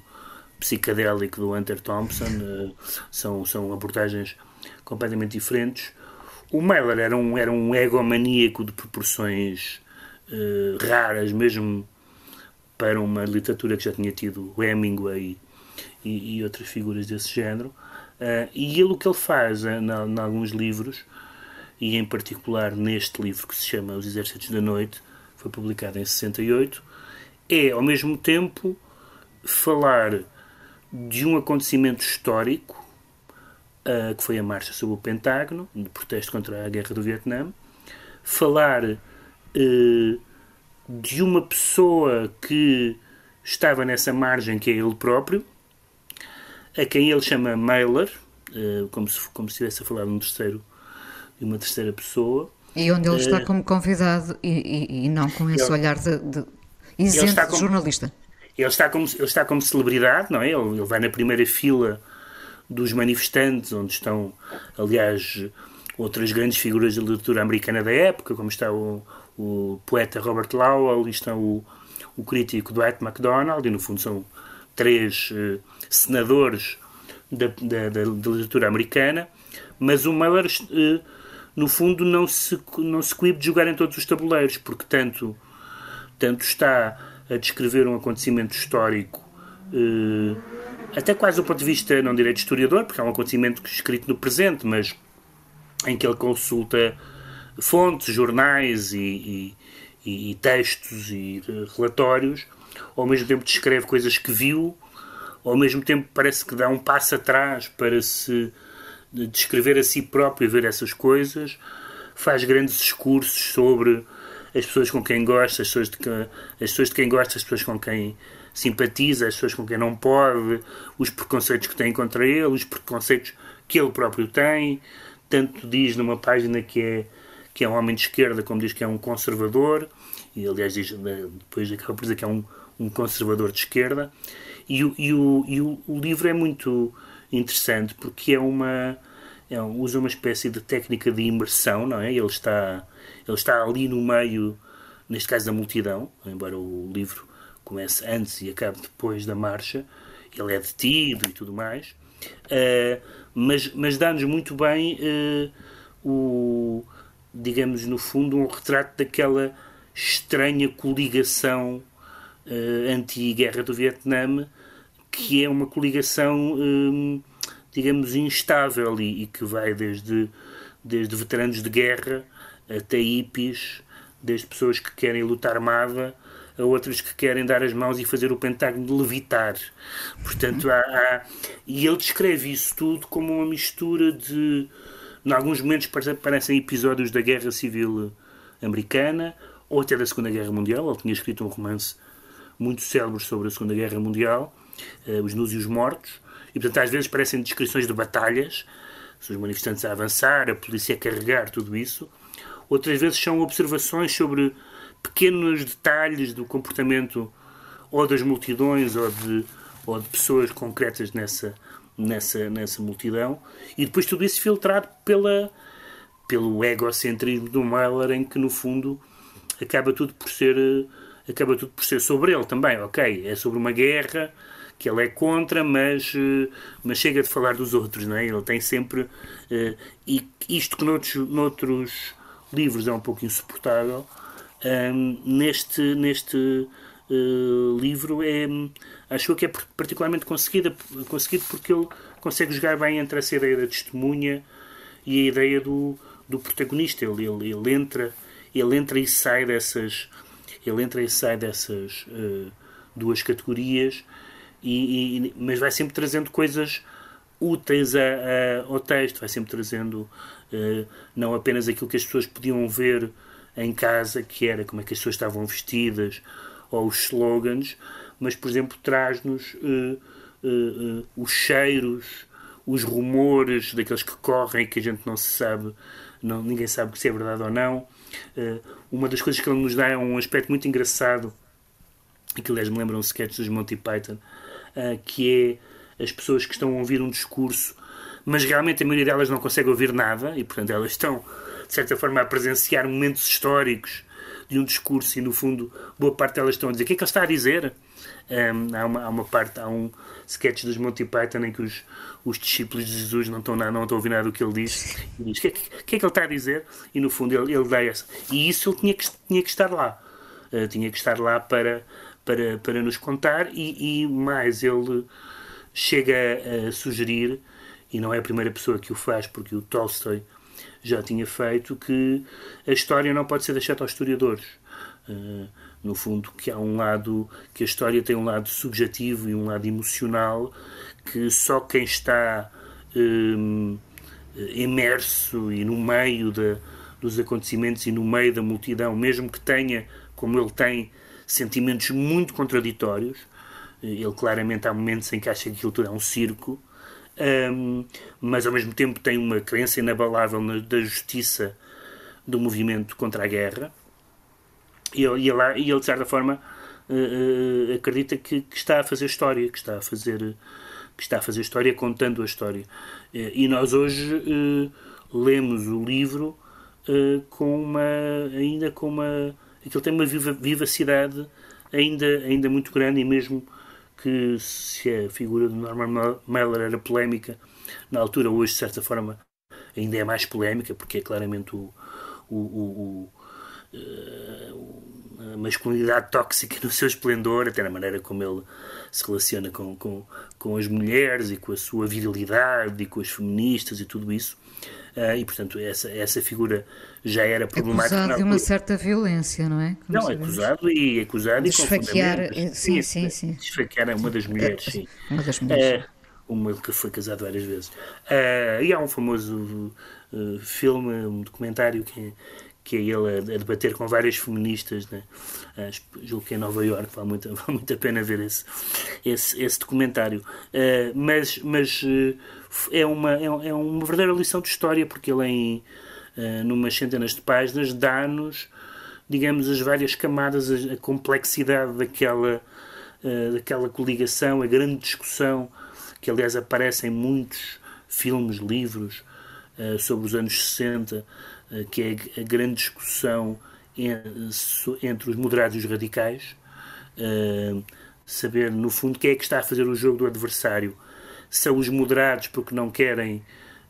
psicadélico do Hunter Thompson, uh, são, são abordagens completamente diferentes. O Mailer era um, era um egomaníaco de proporções uh, raras, mesmo para uma literatura que já tinha tido Hemingway e, e outras figuras desse género. Uh, e ele o que ele faz uh, em alguns livros, e em particular neste livro que se chama Os Exércitos da Noite, foi publicado em 68, é ao mesmo tempo falar de um acontecimento histórico uh, que foi a marcha sobre o Pentágono, de protesto contra a guerra do Vietnã, falar uh, de uma pessoa que estava nessa margem que é ele próprio, a quem ele chama Mailer, uh, como, se, como se estivesse a falar de um terceiro, de uma terceira pessoa. E onde ele uh, está como convidado e, e, e não com esse ele, olhar de, de isento de como, jornalista. Ele está, como, ele está como celebridade, não é? Ele, ele vai na primeira fila dos manifestantes, onde estão, aliás, outras grandes figuras da literatura americana da época, como está o, o poeta Robert Lowell, e está o, o crítico Dwight MacDonald, e no fundo são três uh, senadores da, da, da, literatura americana, mas o Mailer, uh, no fundo, não se, não se coíbe de jogar em todos os tabuleiros, porque tanto, tanto está a descrever um acontecimento histórico, uh, até quase do ponto de vista, não direi de historiador, porque é um acontecimento escrito no presente, mas em que ele consulta fontes, jornais e, e, e textos e relatórios ao mesmo tempo descreve coisas que viu, ao mesmo tempo parece que dá um passo atrás para se descrever a si próprio e ver essas coisas, faz grandes discursos sobre as pessoas com quem gosta, as pessoas de, que, as pessoas de quem gosta, as pessoas com quem simpatiza, as pessoas com quem não pode, os preconceitos que tem contra ele, os preconceitos que ele próprio tem. Tanto diz numa página que é que é um homem de esquerda, como diz que é um conservador, e aliás diz, depois acaba por dizer que é um, um conservador de esquerda, e, o, e, o, e o, o livro é muito interessante porque é uma é, usa uma espécie de técnica de imersão, não é? Ele está, ele está ali no meio, neste caso da multidão, embora o livro comece antes e acabe depois da marcha, ele é detido e tudo mais, uh, mas, mas dá-nos muito bem uh, o, digamos, no fundo, um retrato daquela estranha coligação uh, anti-guerra do Vietnã, que é uma coligação digamos, instável e, e, que vai desde, desde veteranos de guerra até hippies, desde pessoas que querem luta armada a outros que querem dar as mãos e fazer o pentágono de levitar. Portanto, há, há, e ele descreve isso tudo como uma mistura de. Em alguns momentos parecem episódios da Guerra Civil Americana ou até da Segunda Guerra Mundial. Ele tinha escrito um romance muito célebre sobre a Segunda Guerra Mundial, uh, Os Nus e os Mortos, e, portanto, às vezes parecem descrições de batalhas, os manifestantes a avançar, a polícia a carregar, tudo isso. Outras vezes são observações sobre pequenos detalhes do comportamento ou das multidões ou de, ou de pessoas concretas nessa, nessa, nessa multidão. E depois tudo isso filtrado pela, pelo egocentrismo do Mahler, em que, no fundo, acaba tudo por ser acaba tudo por ser sobre ele também, ok, é sobre uma guerra, que ele é contra, mas, eh, mas chega de falar dos outros, não é? Ele tem sempre. Uh, e isto que noutros, noutros livros é um pouco insuportável, um, ehm, neste, neste uh, livro é, acho que é particularmente conseguido, conseguido porque ele consegue jogar bem entre essa ideia da testemunha e a ideia do, do protagonista. Ele, ele, ele entra ele entra e sai dessas ele entra e sai dessas uh, duas categorias e, e, mas vai sempre trazendo coisas úteis a, a, ao texto, vai sempre trazendo uh, não apenas aquilo que as pessoas podiam ver em casa, que era como é que as pessoas estavam vestidas, ou os slogans, mas, por exemplo, traz-nos uh, uh, os cheiros, os rumores daqueles que correm que a gente não se sabe, não, ninguém sabe se é verdade ou não. Uma das coisas que ele nos dá é um aspecto muito engraçado, e que aliás me lembram um sketch dos Monty Python, uh, que é as pessoas que estão a ouvir um discurso, mas realmente a maioria delas não consegue ouvir nada e, portanto, elas estão, de certa forma, a presenciar momentos históricos de um discurso e, no fundo, boa parte delas estão a dizer o que é que ele está a dizer. Um, há, uma, há uma parte, há um sketch dos Monty Python em que os, os discípulos de Jesus não estão, não estão a ouvir nada do que ele diz. E diz o que, é, que, que, é que ele está a dizer? E no fundo ele, ele dá essa. E isso ele tinha que, tinha que estar lá. Uh, tinha que estar lá para para, para nos contar e, e mais ele chega a, a, sugerir, e não é a primeira pessoa que o faz, porque o Tolstói já tinha feito, que a história não pode ser deixada aos historiadores. Uh, no fundo, que há um lado, que a história tem um lado subjetivo e um lado emocional que só quem está um, imerso e no meio de, dos acontecimentos e no meio da multidão, mesmo que tenha, como ele tem, sentimentos muito contraditórios. Ele claramente há momentos em que acha que aquilo tudo é um circo, um, mas ao mesmo tempo tem uma crença inabalável na, da justiça do movimento contra a guerra. E ele, e ele, e ele de certa forma, uh, acredita que, que, está a fazer história, que está a fazer, que está a fazer história contando a história. Uh, e nós hoje lemos o livro com uma, ainda com uma aquilo tem uma viva, vivacidade ainda, ainda muito grande e mesmo que se a figura do Norman Mailer era polémica na altura, hoje de certa forma ainda é mais polémica porque é claramente o, o, o, a masculinidade tóxica no seu esplendor, até na maneira como ele se relaciona com, com, com as mulheres e com a sua virilidade e com as feministas e tudo isso. Uh, e, portanto, essa, essa figura já era problemática. Acusado de uma certa violência, não é? Como não, sabemos. acusado e acusado de esfaquear, eh, sim, sim, sim. Esfaquear uma das mulheres, sim. Uma das mulheres. Uh, uma que foi casado várias vezes. Uh, e há um famoso filme, um documentário que que é ele a, a, debater com várias feministas, né? Uh, julgo que é em Nova York, vale muito, vale muito a pena ver esse, esse, esse documentário. Uh, mas mas uh, é, uma, é, é, uma verdadeira lição de história, porque ele em, uh, numas centenas de páginas, dá-nos, digamos, as várias camadas, a, a complexidade daquela, daquela coligação, a grande discussão, que aliás aparece em muitos filmes, livros sobre os anos 60, que é a grande discussão entre os moderados e os radicais. saber, no fundo, quem é que está a fazer o jogo do adversário são os moderados porque não querem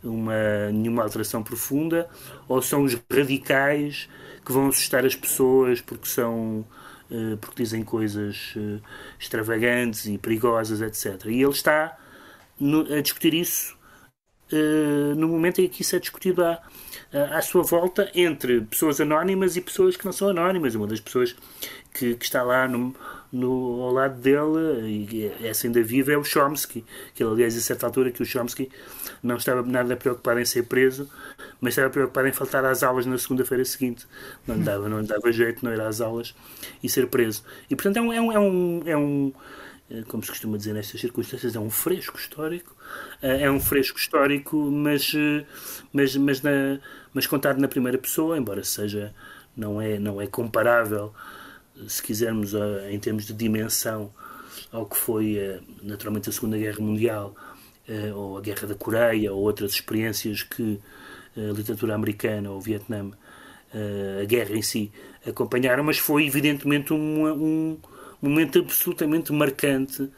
uma, nenhuma alteração profunda, ou são os radicais que vão assustar as pessoas porque são uh, porque dizem coisas extravagantes e perigosas, etc. E ele está a discutir isso no momento em que isso é discutido à, à sua volta entre pessoas anónimas e pessoas que não são anónimas. Uma das pessoas que, que está lá no, no, ao lado dele, e essa ainda viva, é o Chomsky, que ele, aliás, a certa altura, que o Chomsky não estava nada preocupado em ser preso, mas estava preocupado em faltar às aulas na segunda-feira seguinte. Não dava, não dava jeito não ir às aulas e ser preso. E, portanto, é um, é um, é um, é um eh, como se costuma dizer nestas circunstâncias, é um fresco histórico. Eh, é um fresco histórico, mas, eh, mas, mas, na, mas contado na primeira pessoa, embora seja, não é, não é comparável se quisermos, em termos de dimensão, ao que foi eh, naturalmente a Segunda Guerra Mundial, eh, ou a Guerra da Coreia, ou outras experiências que eh, a literatura americana ou o Vietnã, a guerra em si, acompanharam, mas foi evidentemente um, um momento absolutamente marcante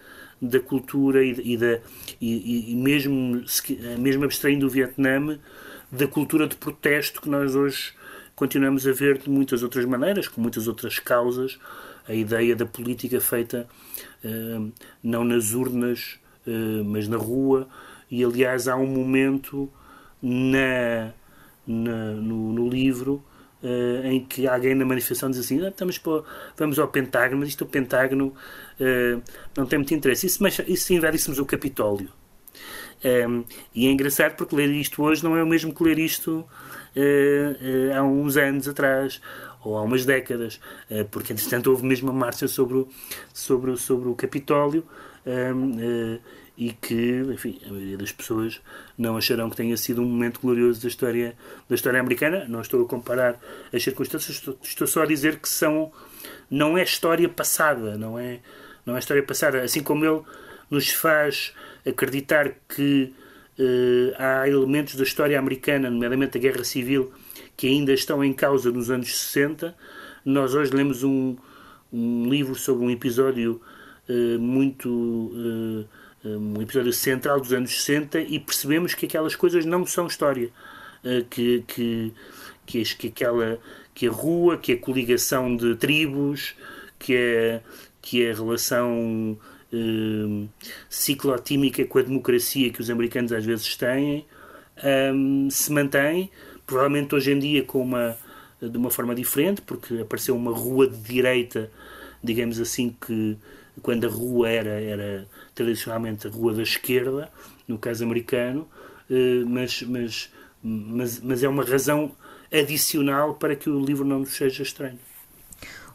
da cultura e, e da, e, e, mesmo, mesmo abstraindo o Vietnã, da cultura de protesto que nós hoje continuamos a ver de muitas outras maneiras, com muitas outras causas, a ideia da política feita uh, não nas urnas, uh, mas na rua. E, aliás, há um momento na, na no, no, livro uh, em que alguém na manifestação diz assim: ah, para, vamos ao Pentágono, mas isto o Pentágono não tem muito interesse. Isso, mas, isso se invadíssemos o Capitólio. Um, e é engraçado porque ler isto hoje não é o mesmo que ler isto uh, há uns anos atrás ou há umas décadas, uh, porque entretanto houve mesmo uma marcha sobre o, sobre, sobre o Capitólio um, e que, enfim, a maioria das pessoas não acharão que tenha sido um momento glorioso da história, da história americana. Não estou a comparar as circunstâncias, estou, estou só a dizer que são, não é história passada, não é, não é história passada. Assim como ele nos faz acreditar que uh, há elementos da história americana, nomeadamente a Guerra Civil, que ainda estão em causa nos anos 60. Nós hoje lemos um, um livro sobre um episódio uh, muito. Uh, um episódio central dos anos 60 e percebemos que aquelas coisas não são história. que, que, que, que, aquela, que a rua, que a coligação de tribos, que a, que a relação uh, ciclotímica com a democracia que os americanos às vezes têm um, se mantém, provavelmente hoje em dia com uma, de uma forma diferente, porque apareceu uma rua de direita, digamos assim, que quando a rua era, era tradicionalmente a rua da esquerda, no caso americano, uh, mas, mas, mas, mas é uma razão adicional para que o livro não nos seja estranho.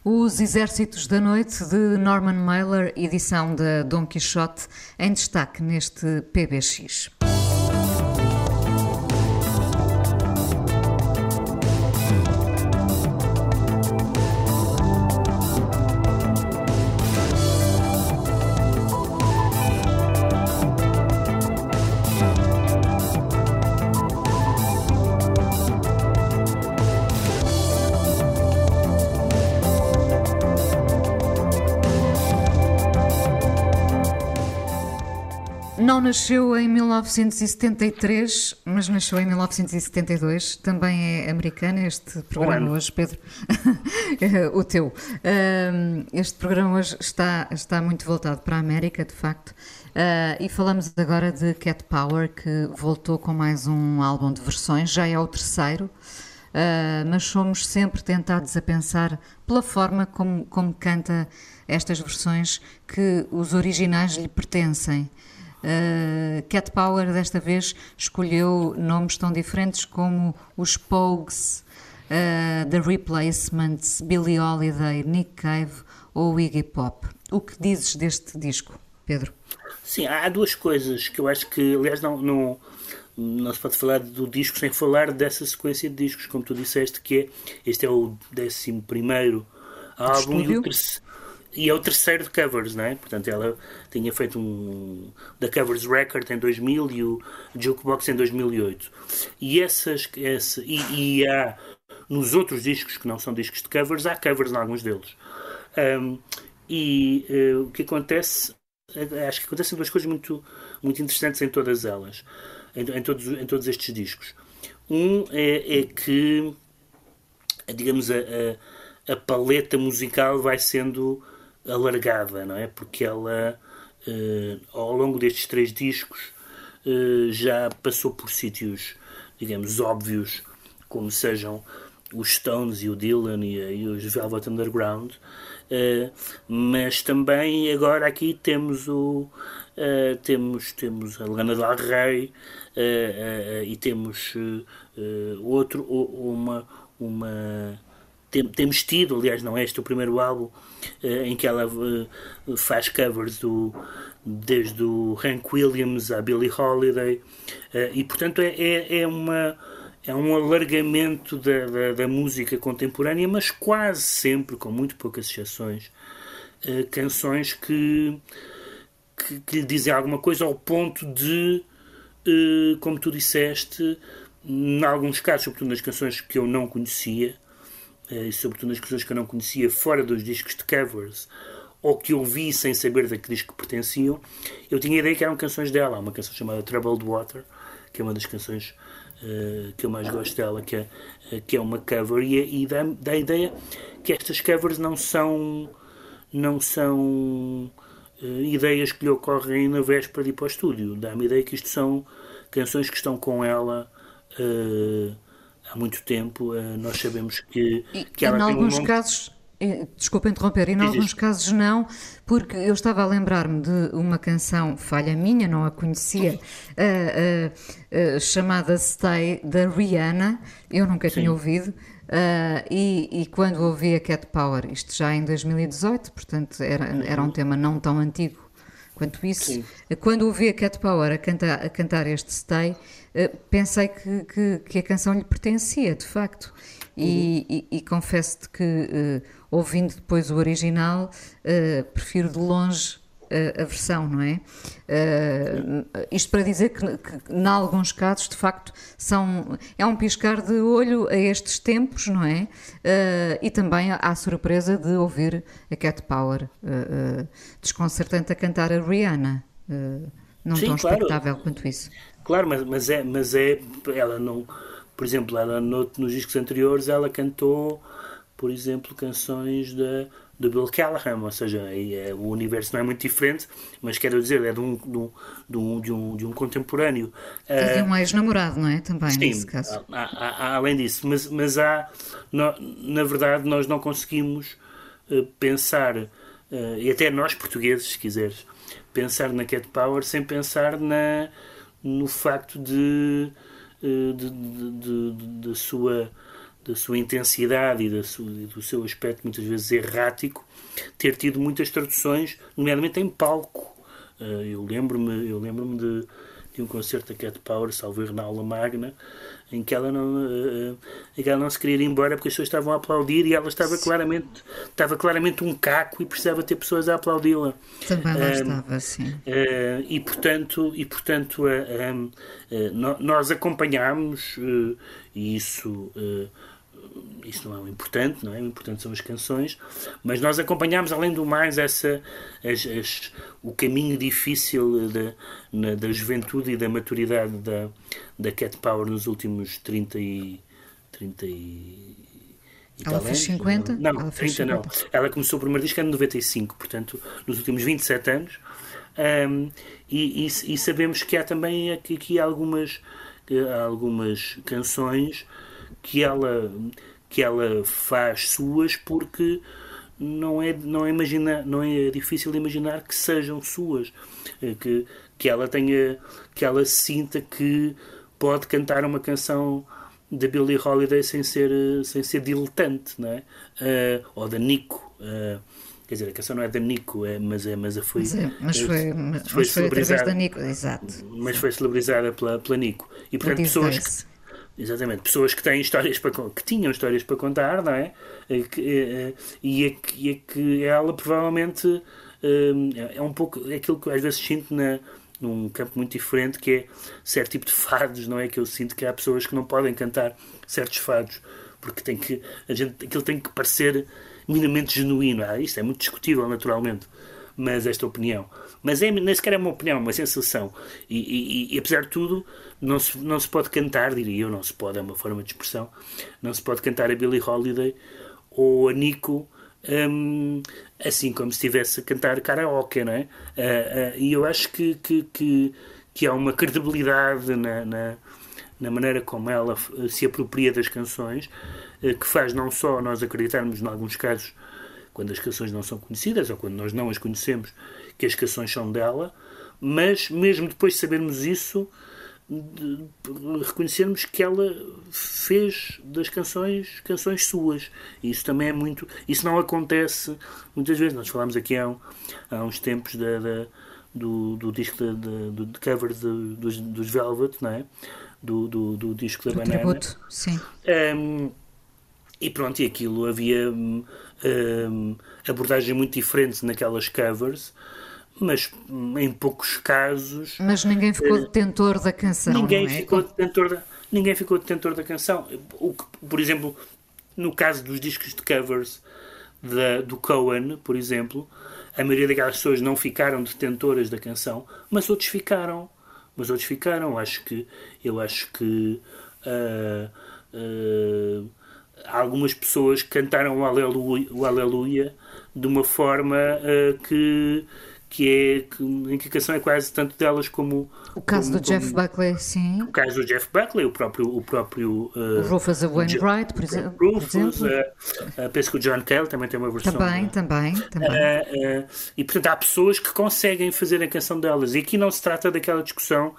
Os Exércitos da Noite de Norman Mailer, edição de Dom Quixote, em destaque neste PBX. Nasceu em 1973, mas nasceu em 1972. Também é americana este programa hoje, Pedro. o teu. Este programa hoje está, está muito voltado para a América, de facto. Uh, e falamos agora de Cat Power, que voltou com mais um álbum de versões, já é o terceiro. Uh, mas somos sempre tentados a pensar pela forma como, como canta estas versões que os originais lhe pertencem. Uh, Cat Power desta vez escolheu nomes tão diferentes como os Pogues, uh, The Replacements, Billie Holiday, Nick Cave ou Iggy Pop. O que dizes deste disco, Pedro? Sim, há duas coisas que eu acho que, aliás, não, não, não se pode falar do disco sem falar dessa sequência de discos, como tu disseste, que é este é o 11 primeiro álbum e, o terceiro, e é o terceiro de covers, não é? Portanto, ela tinha feito um da Covers Record em 2000 e o Jukebox em 2008. E essas essa, e, e há nos outros discos que não são discos de covers, há covers em alguns deles. Um, e uh, o que acontece, acho que acontecem duas coisas muito, muito interessantes em todas elas, em, em todos, em todos estes discos. Um é, é que, digamos, a, a, a, paleta musical vai sendo alargada, não é? Porque ela, uh, ao longo destes três discos, uh, já passou por sítios, digamos, óbvios, como sejam os Stones e o Dylan e, e os Velvet Underground, uh, mas também agora aqui temos o temos temos a Lana Del Rey e temos outro uma uma tem, temos tido, aliás, não é este o primeiro álbum em que ela faz covers do, desde o Hank Williams a Billie Holiday, e portanto é, é, é uma é um alargamento da, da, da, música contemporânea, mas quase sempre, com muito poucas exceções, canções que, que, que, lhe dizem alguma coisa ao ponto de, como tu disseste, em alguns casos, sobretudo nas canções que eu não conhecia, e sobretudo nas canções que eu não conhecia fora dos discos de covers, ou que eu vi sem saber de que disco pertenciam, eu tinha a ideia que eram canções dela. Há uma canção chamada Troubled Water, que é uma das canções uh, que eu mais gosto dela, que é, uh, que é uma cover, e, e dá, dá a ideia que estas covers não são, não são uh, ideias que lhe ocorrem na véspera de ir para o estúdio. Dá-me a ideia que isto são canções que estão com ela há muito tempo. nós sabemos que, que e, ela em tem alguns um nome... casos Desculpa interromper, e em alguns casos não, porque eu estava a lembrar-me de uma canção, falha minha, não a conhecia, uh, uh, uh, chamada Stay, da Rihanna, eu nunca Sim. tinha ouvido, e, e, quando ouvi a Cat Power, isto já em 2018, portanto era, era um tema não tão antigo quanto isso, Sim. quando ouvi a Cat Power a cantar, a cantar este Stay, pensei que, que, que a canção lhe pertencia, de facto. E, uhum. e, e confesso-te que, uh, ouvindo depois o original, uh, prefiro de longe a versão, não é? isto para dizer que, que, em alguns casos, de facto, são, é um piscar de olho a estes tempos, não é? e também à surpresa de ouvir a Cat Power desconcertante a cantar a Rihanna. não Sim, tão claro. expectável quanto isso. Claro, mas, mas, é, mas é. Ela não por exemplo, ela no, nos discos anteriores ela cantou, por exemplo, canções de, de Bill Callahan, ou seja, é, o universo não é muito diferente, mas quero dizer, é de um, de um, de um, de um, de contemporâneo. E de um ah, ex-namorado, não é? Também, sim, nesse caso. Há, há, há, além disso, mas, mas há, no, na verdade, nós não conseguimos uh, pensar, uh, e até nós portugueses, se quiseres, pensar na Cat Power sem pensar na, no facto de eh, de, de, de, sua, da sua intensidade e, da sua, do seu aspecto muitas vezes errático, ter tido muitas traduções, nomeadamente em palco. Eh, eu lembro-me eu lembro de, de um concerto da Cat Power, salvo na aula magna, em que ela não, uh, em que ela não se queria ir embora porque as pessoas estavam a aplaudir e ela estava claramente, estava claramente um caco e precisava ter pessoas a aplaudi-la. Também lá uh, estava, sim. Uh, e portanto, e, portanto um, nós acompanhámos e isso isso não é o importante, não é? O importante são as canções, mas nós acompanhámos, além do mais, essa, as, as, o caminho difícil da, na, da juventude e da maturidade da, da Cat Power nos últimos 30 e. 30 e ela fez 50? Não, ela 30 50. não. Ela começou o primeiro disco em 95, portanto, nos últimos 27 anos. Um, e, e, e, sabemos que há também aqui, aqui algumas, algumas canções que ela, que ela faz suas porque não é, não é, imagina, não é difícil imaginar que sejam suas, eh, que, que ela tenha, que ela sinta que pode cantar uma canção da Billie Holiday sem ser, sem ser diletante, não é? Uh, ou da Nico. Uh, Quer dizer, a canção não é da Nico, é, mas, é, mas foi, Mas, é, mas foi, mas foi foi através celebrizada. da Nico, exato. mas foi celebrizada pela, pela Nico. E portanto, pessoas que, exatamente, pessoas que têm histórias para que tinham histórias para contar, não é? E, que, e, é, é que ela provavelmente eh, é um pouco aquilo que às vezes sinto na, num campo muito diferente que é certo tipo de fados, não é? Que eu sinto que há pessoas que não podem cantar certos fados porque tem que, a gente, aquilo tem que parecer minimamente genuíno. Ah, isto é muito discutível, naturalmente, mas esta opinião. Mas é, nem sequer é uma opinião, é uma sensação. E, e- e, apesar de tudo, não se, não se pode cantar, diria eu, não se pode, é uma forma de expressão, não se pode cantar a Billie Holiday ou a Nico hum, assim como se estivesse a cantar karaoke, não é? Ah, ah, e eu acho que, que, que, que há uma credibilidade na, na, na maneira como ela eh, se apropria das canções, eh, que faz não só nós acreditarmos, em alguns casos, quando as canções não são conhecidas ou quando nós não as conhecemos, que as canções são dela, mas mesmo depois de sabermos isso, de- reconhecermos que ela fez das canções canções suas. E isso também é muito. Isso não acontece muitas vezes. Nós falámos aqui há, há uns tempos da, da- do, do disco de, de, do- cover de- dos, dos Velvet, não é? Do, do, do disco da Do Banana. tributo, sim. Um, e pronto, e aquilo havia um, um, abordagem muito diferente naquelas covers, mas em poucos casos Mas ninguém ficou Eh, detentor da canção, ninguém é? ficou detentor da ninguém ficou detentor da canção. O que, por exemplo, no caso dos discos de covers da- do Cohen, por exemplo, a maioria daquelas pessoas não ficaram detentoras da canção, mas outros ficaram. Mas outros ficaram. Acho que eu acho que ah, há algumas pessoas cantaram o Aleluia, o Aleluia de uma forma ah, que que é que, a canção é quase tanto delas como O caso como- do Jeff como- Buckley, sim. o caso do Jeff Buckley, o próprio. O próprio uh, Rufus Wainwright, por exe- por Rufus, exemplo. uh, uh, penso que o John Cale também tem uma versão. Também, também, também. Uh, uh, e portanto há pessoas que conseguem fazer a canção delas. E aqui não se trata daquela discussão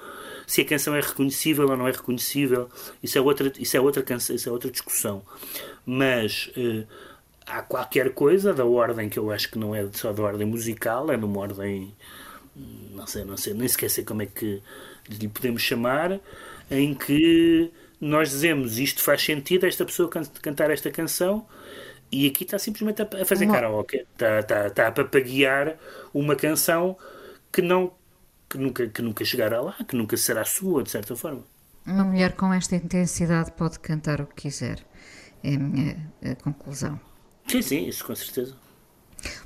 se a canção é reconhecível ou não é reconhecível. Isso é outra, isso é outra, canção, isso é outra discussão. Mas uh, há qualquer coisa da ordem que eu acho que não é só da ordem musical, é numa ordem não sei, não sei, nem sequer sei como é que lhe podemos chamar, em que nós dizemos isto faz sentido esta pessoa can- cantar esta canção e aqui está simplesmente a, a fazer Uma- karaoke, está, está, está a papaguear uma canção que não que nunca, que nunca chegará lá, que nunca será sua, de certa forma. Uma mulher com esta intensidade pode cantar o que quiser. É a minha conclusão. Sim, sim, isso com certeza.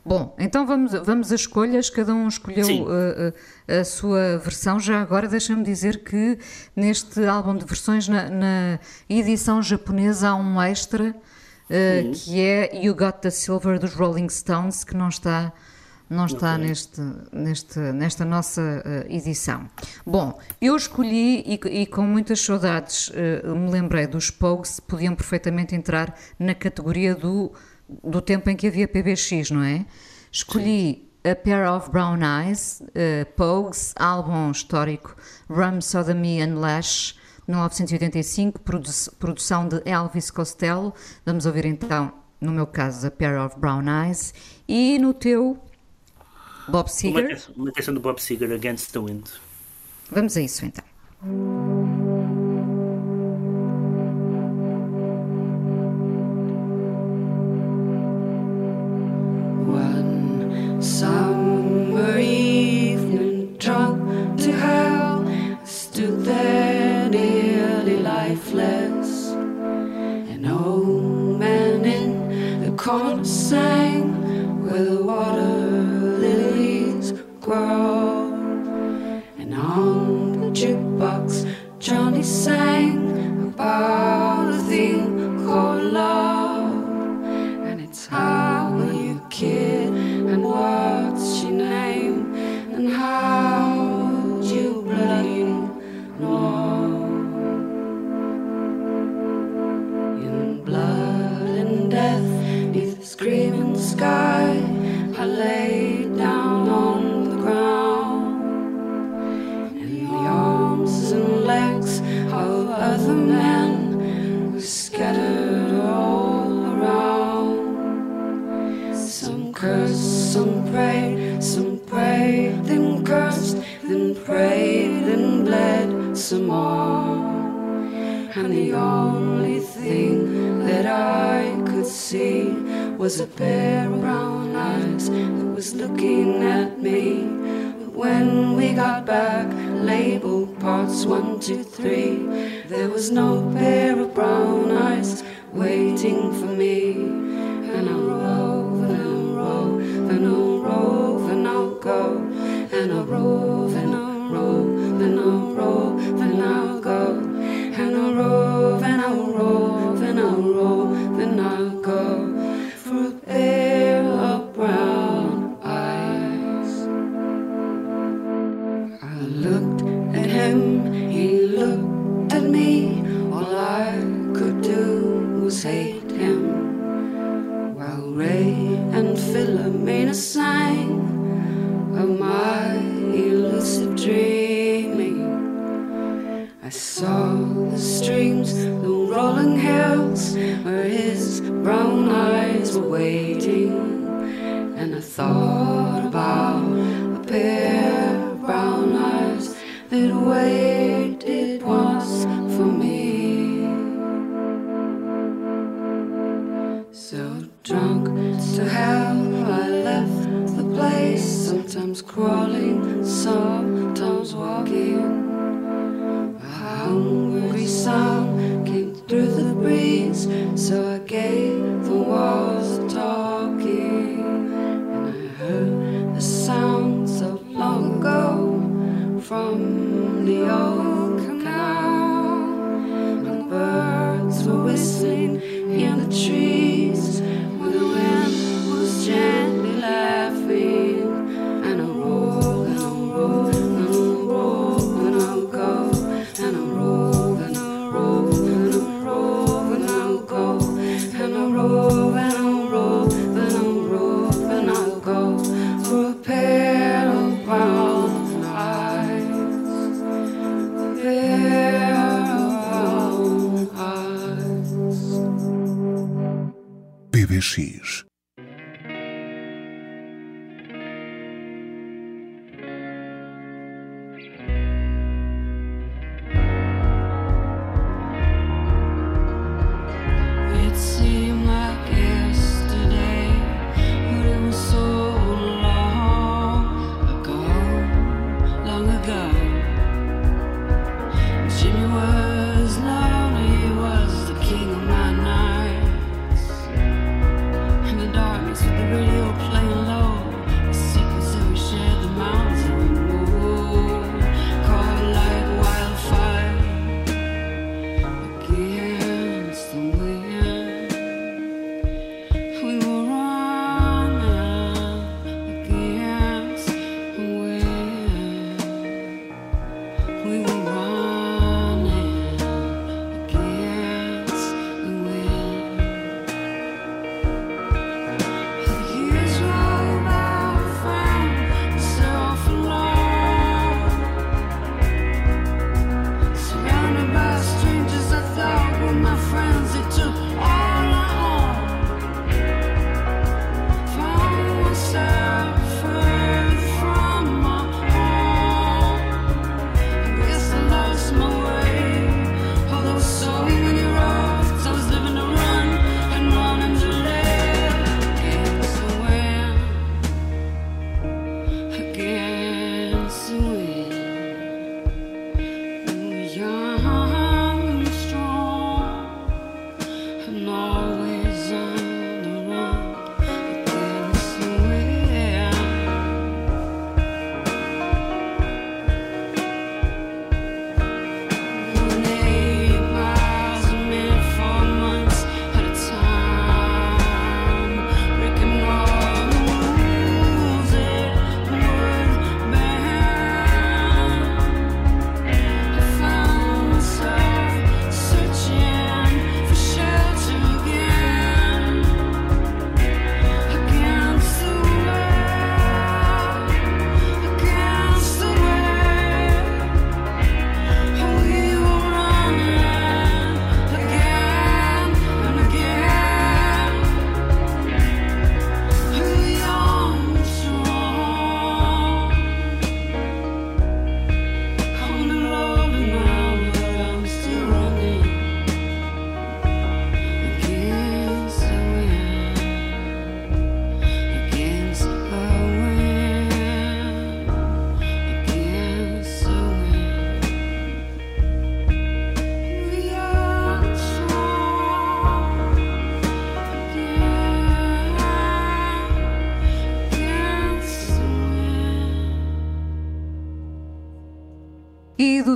Bom, então vamos, vamos a escolhas, cada um escolheu Sim. eh, eh, a sua versão. Já agora deixa-me dizer que neste álbum de versões, na, na edição japonesa, há um extra Uhum. que é You Got the Silver dos Rolling Stones, que não está, não está Ok. neste, neste, nesta nossa eh, edição. Bom, eu escolhi e, e com muitas saudades eh, me lembrei dos Pogues, podiam perfeitamente entrar na categoria do, do tempo em que havia PBX, não é? Escolhi A Pair of Brown Eyes, eh, Pogues, álbum histórico Rum, Sodomy and Lash, 1985, produ produção de Elvis Costello. Vamos ouvir então, no meu caso, A Pair of Brown Eyes. E no teu, Bob Seger. uma canção do Bob Seger, Against the Wind. Vamos a isso então.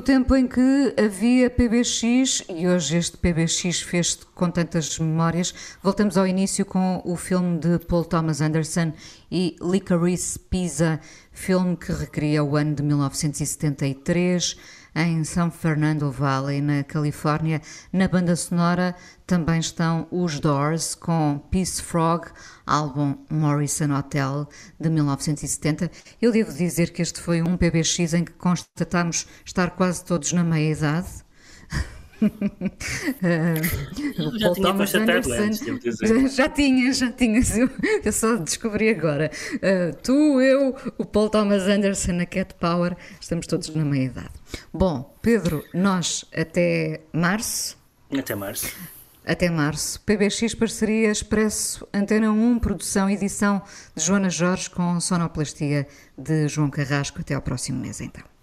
Tempo em que havia PBX, e hoje este PBX fez com tantas memórias, voltamos ao início com o filme de Paul Thomas Anderson e Licorice Pizza, filme que recria o ano de 1973 em São Fernando Valley, na Califórnia. Na banda sonora também estão os Doors com Peace Frog, álbum Morrison Hotel de 1970. Eu devo dizer que este foi um PBX em que constatamos estar quase todos na meia-idade. Uh, já tinha constatado antes, já, já tinha, já tinhas, eu, eu só descobri agora. Uh, tu, eu, o Paul Thomas Anderson, a Cat Power, estamos todos na meia-idade. Bom, Pedro, nós até março. Até março. Até março. PBX Parceria Expresso Antena 1, produção edição de Joana Jorge com sonoplastia de João Carrasco. Até ao próximo mês, então.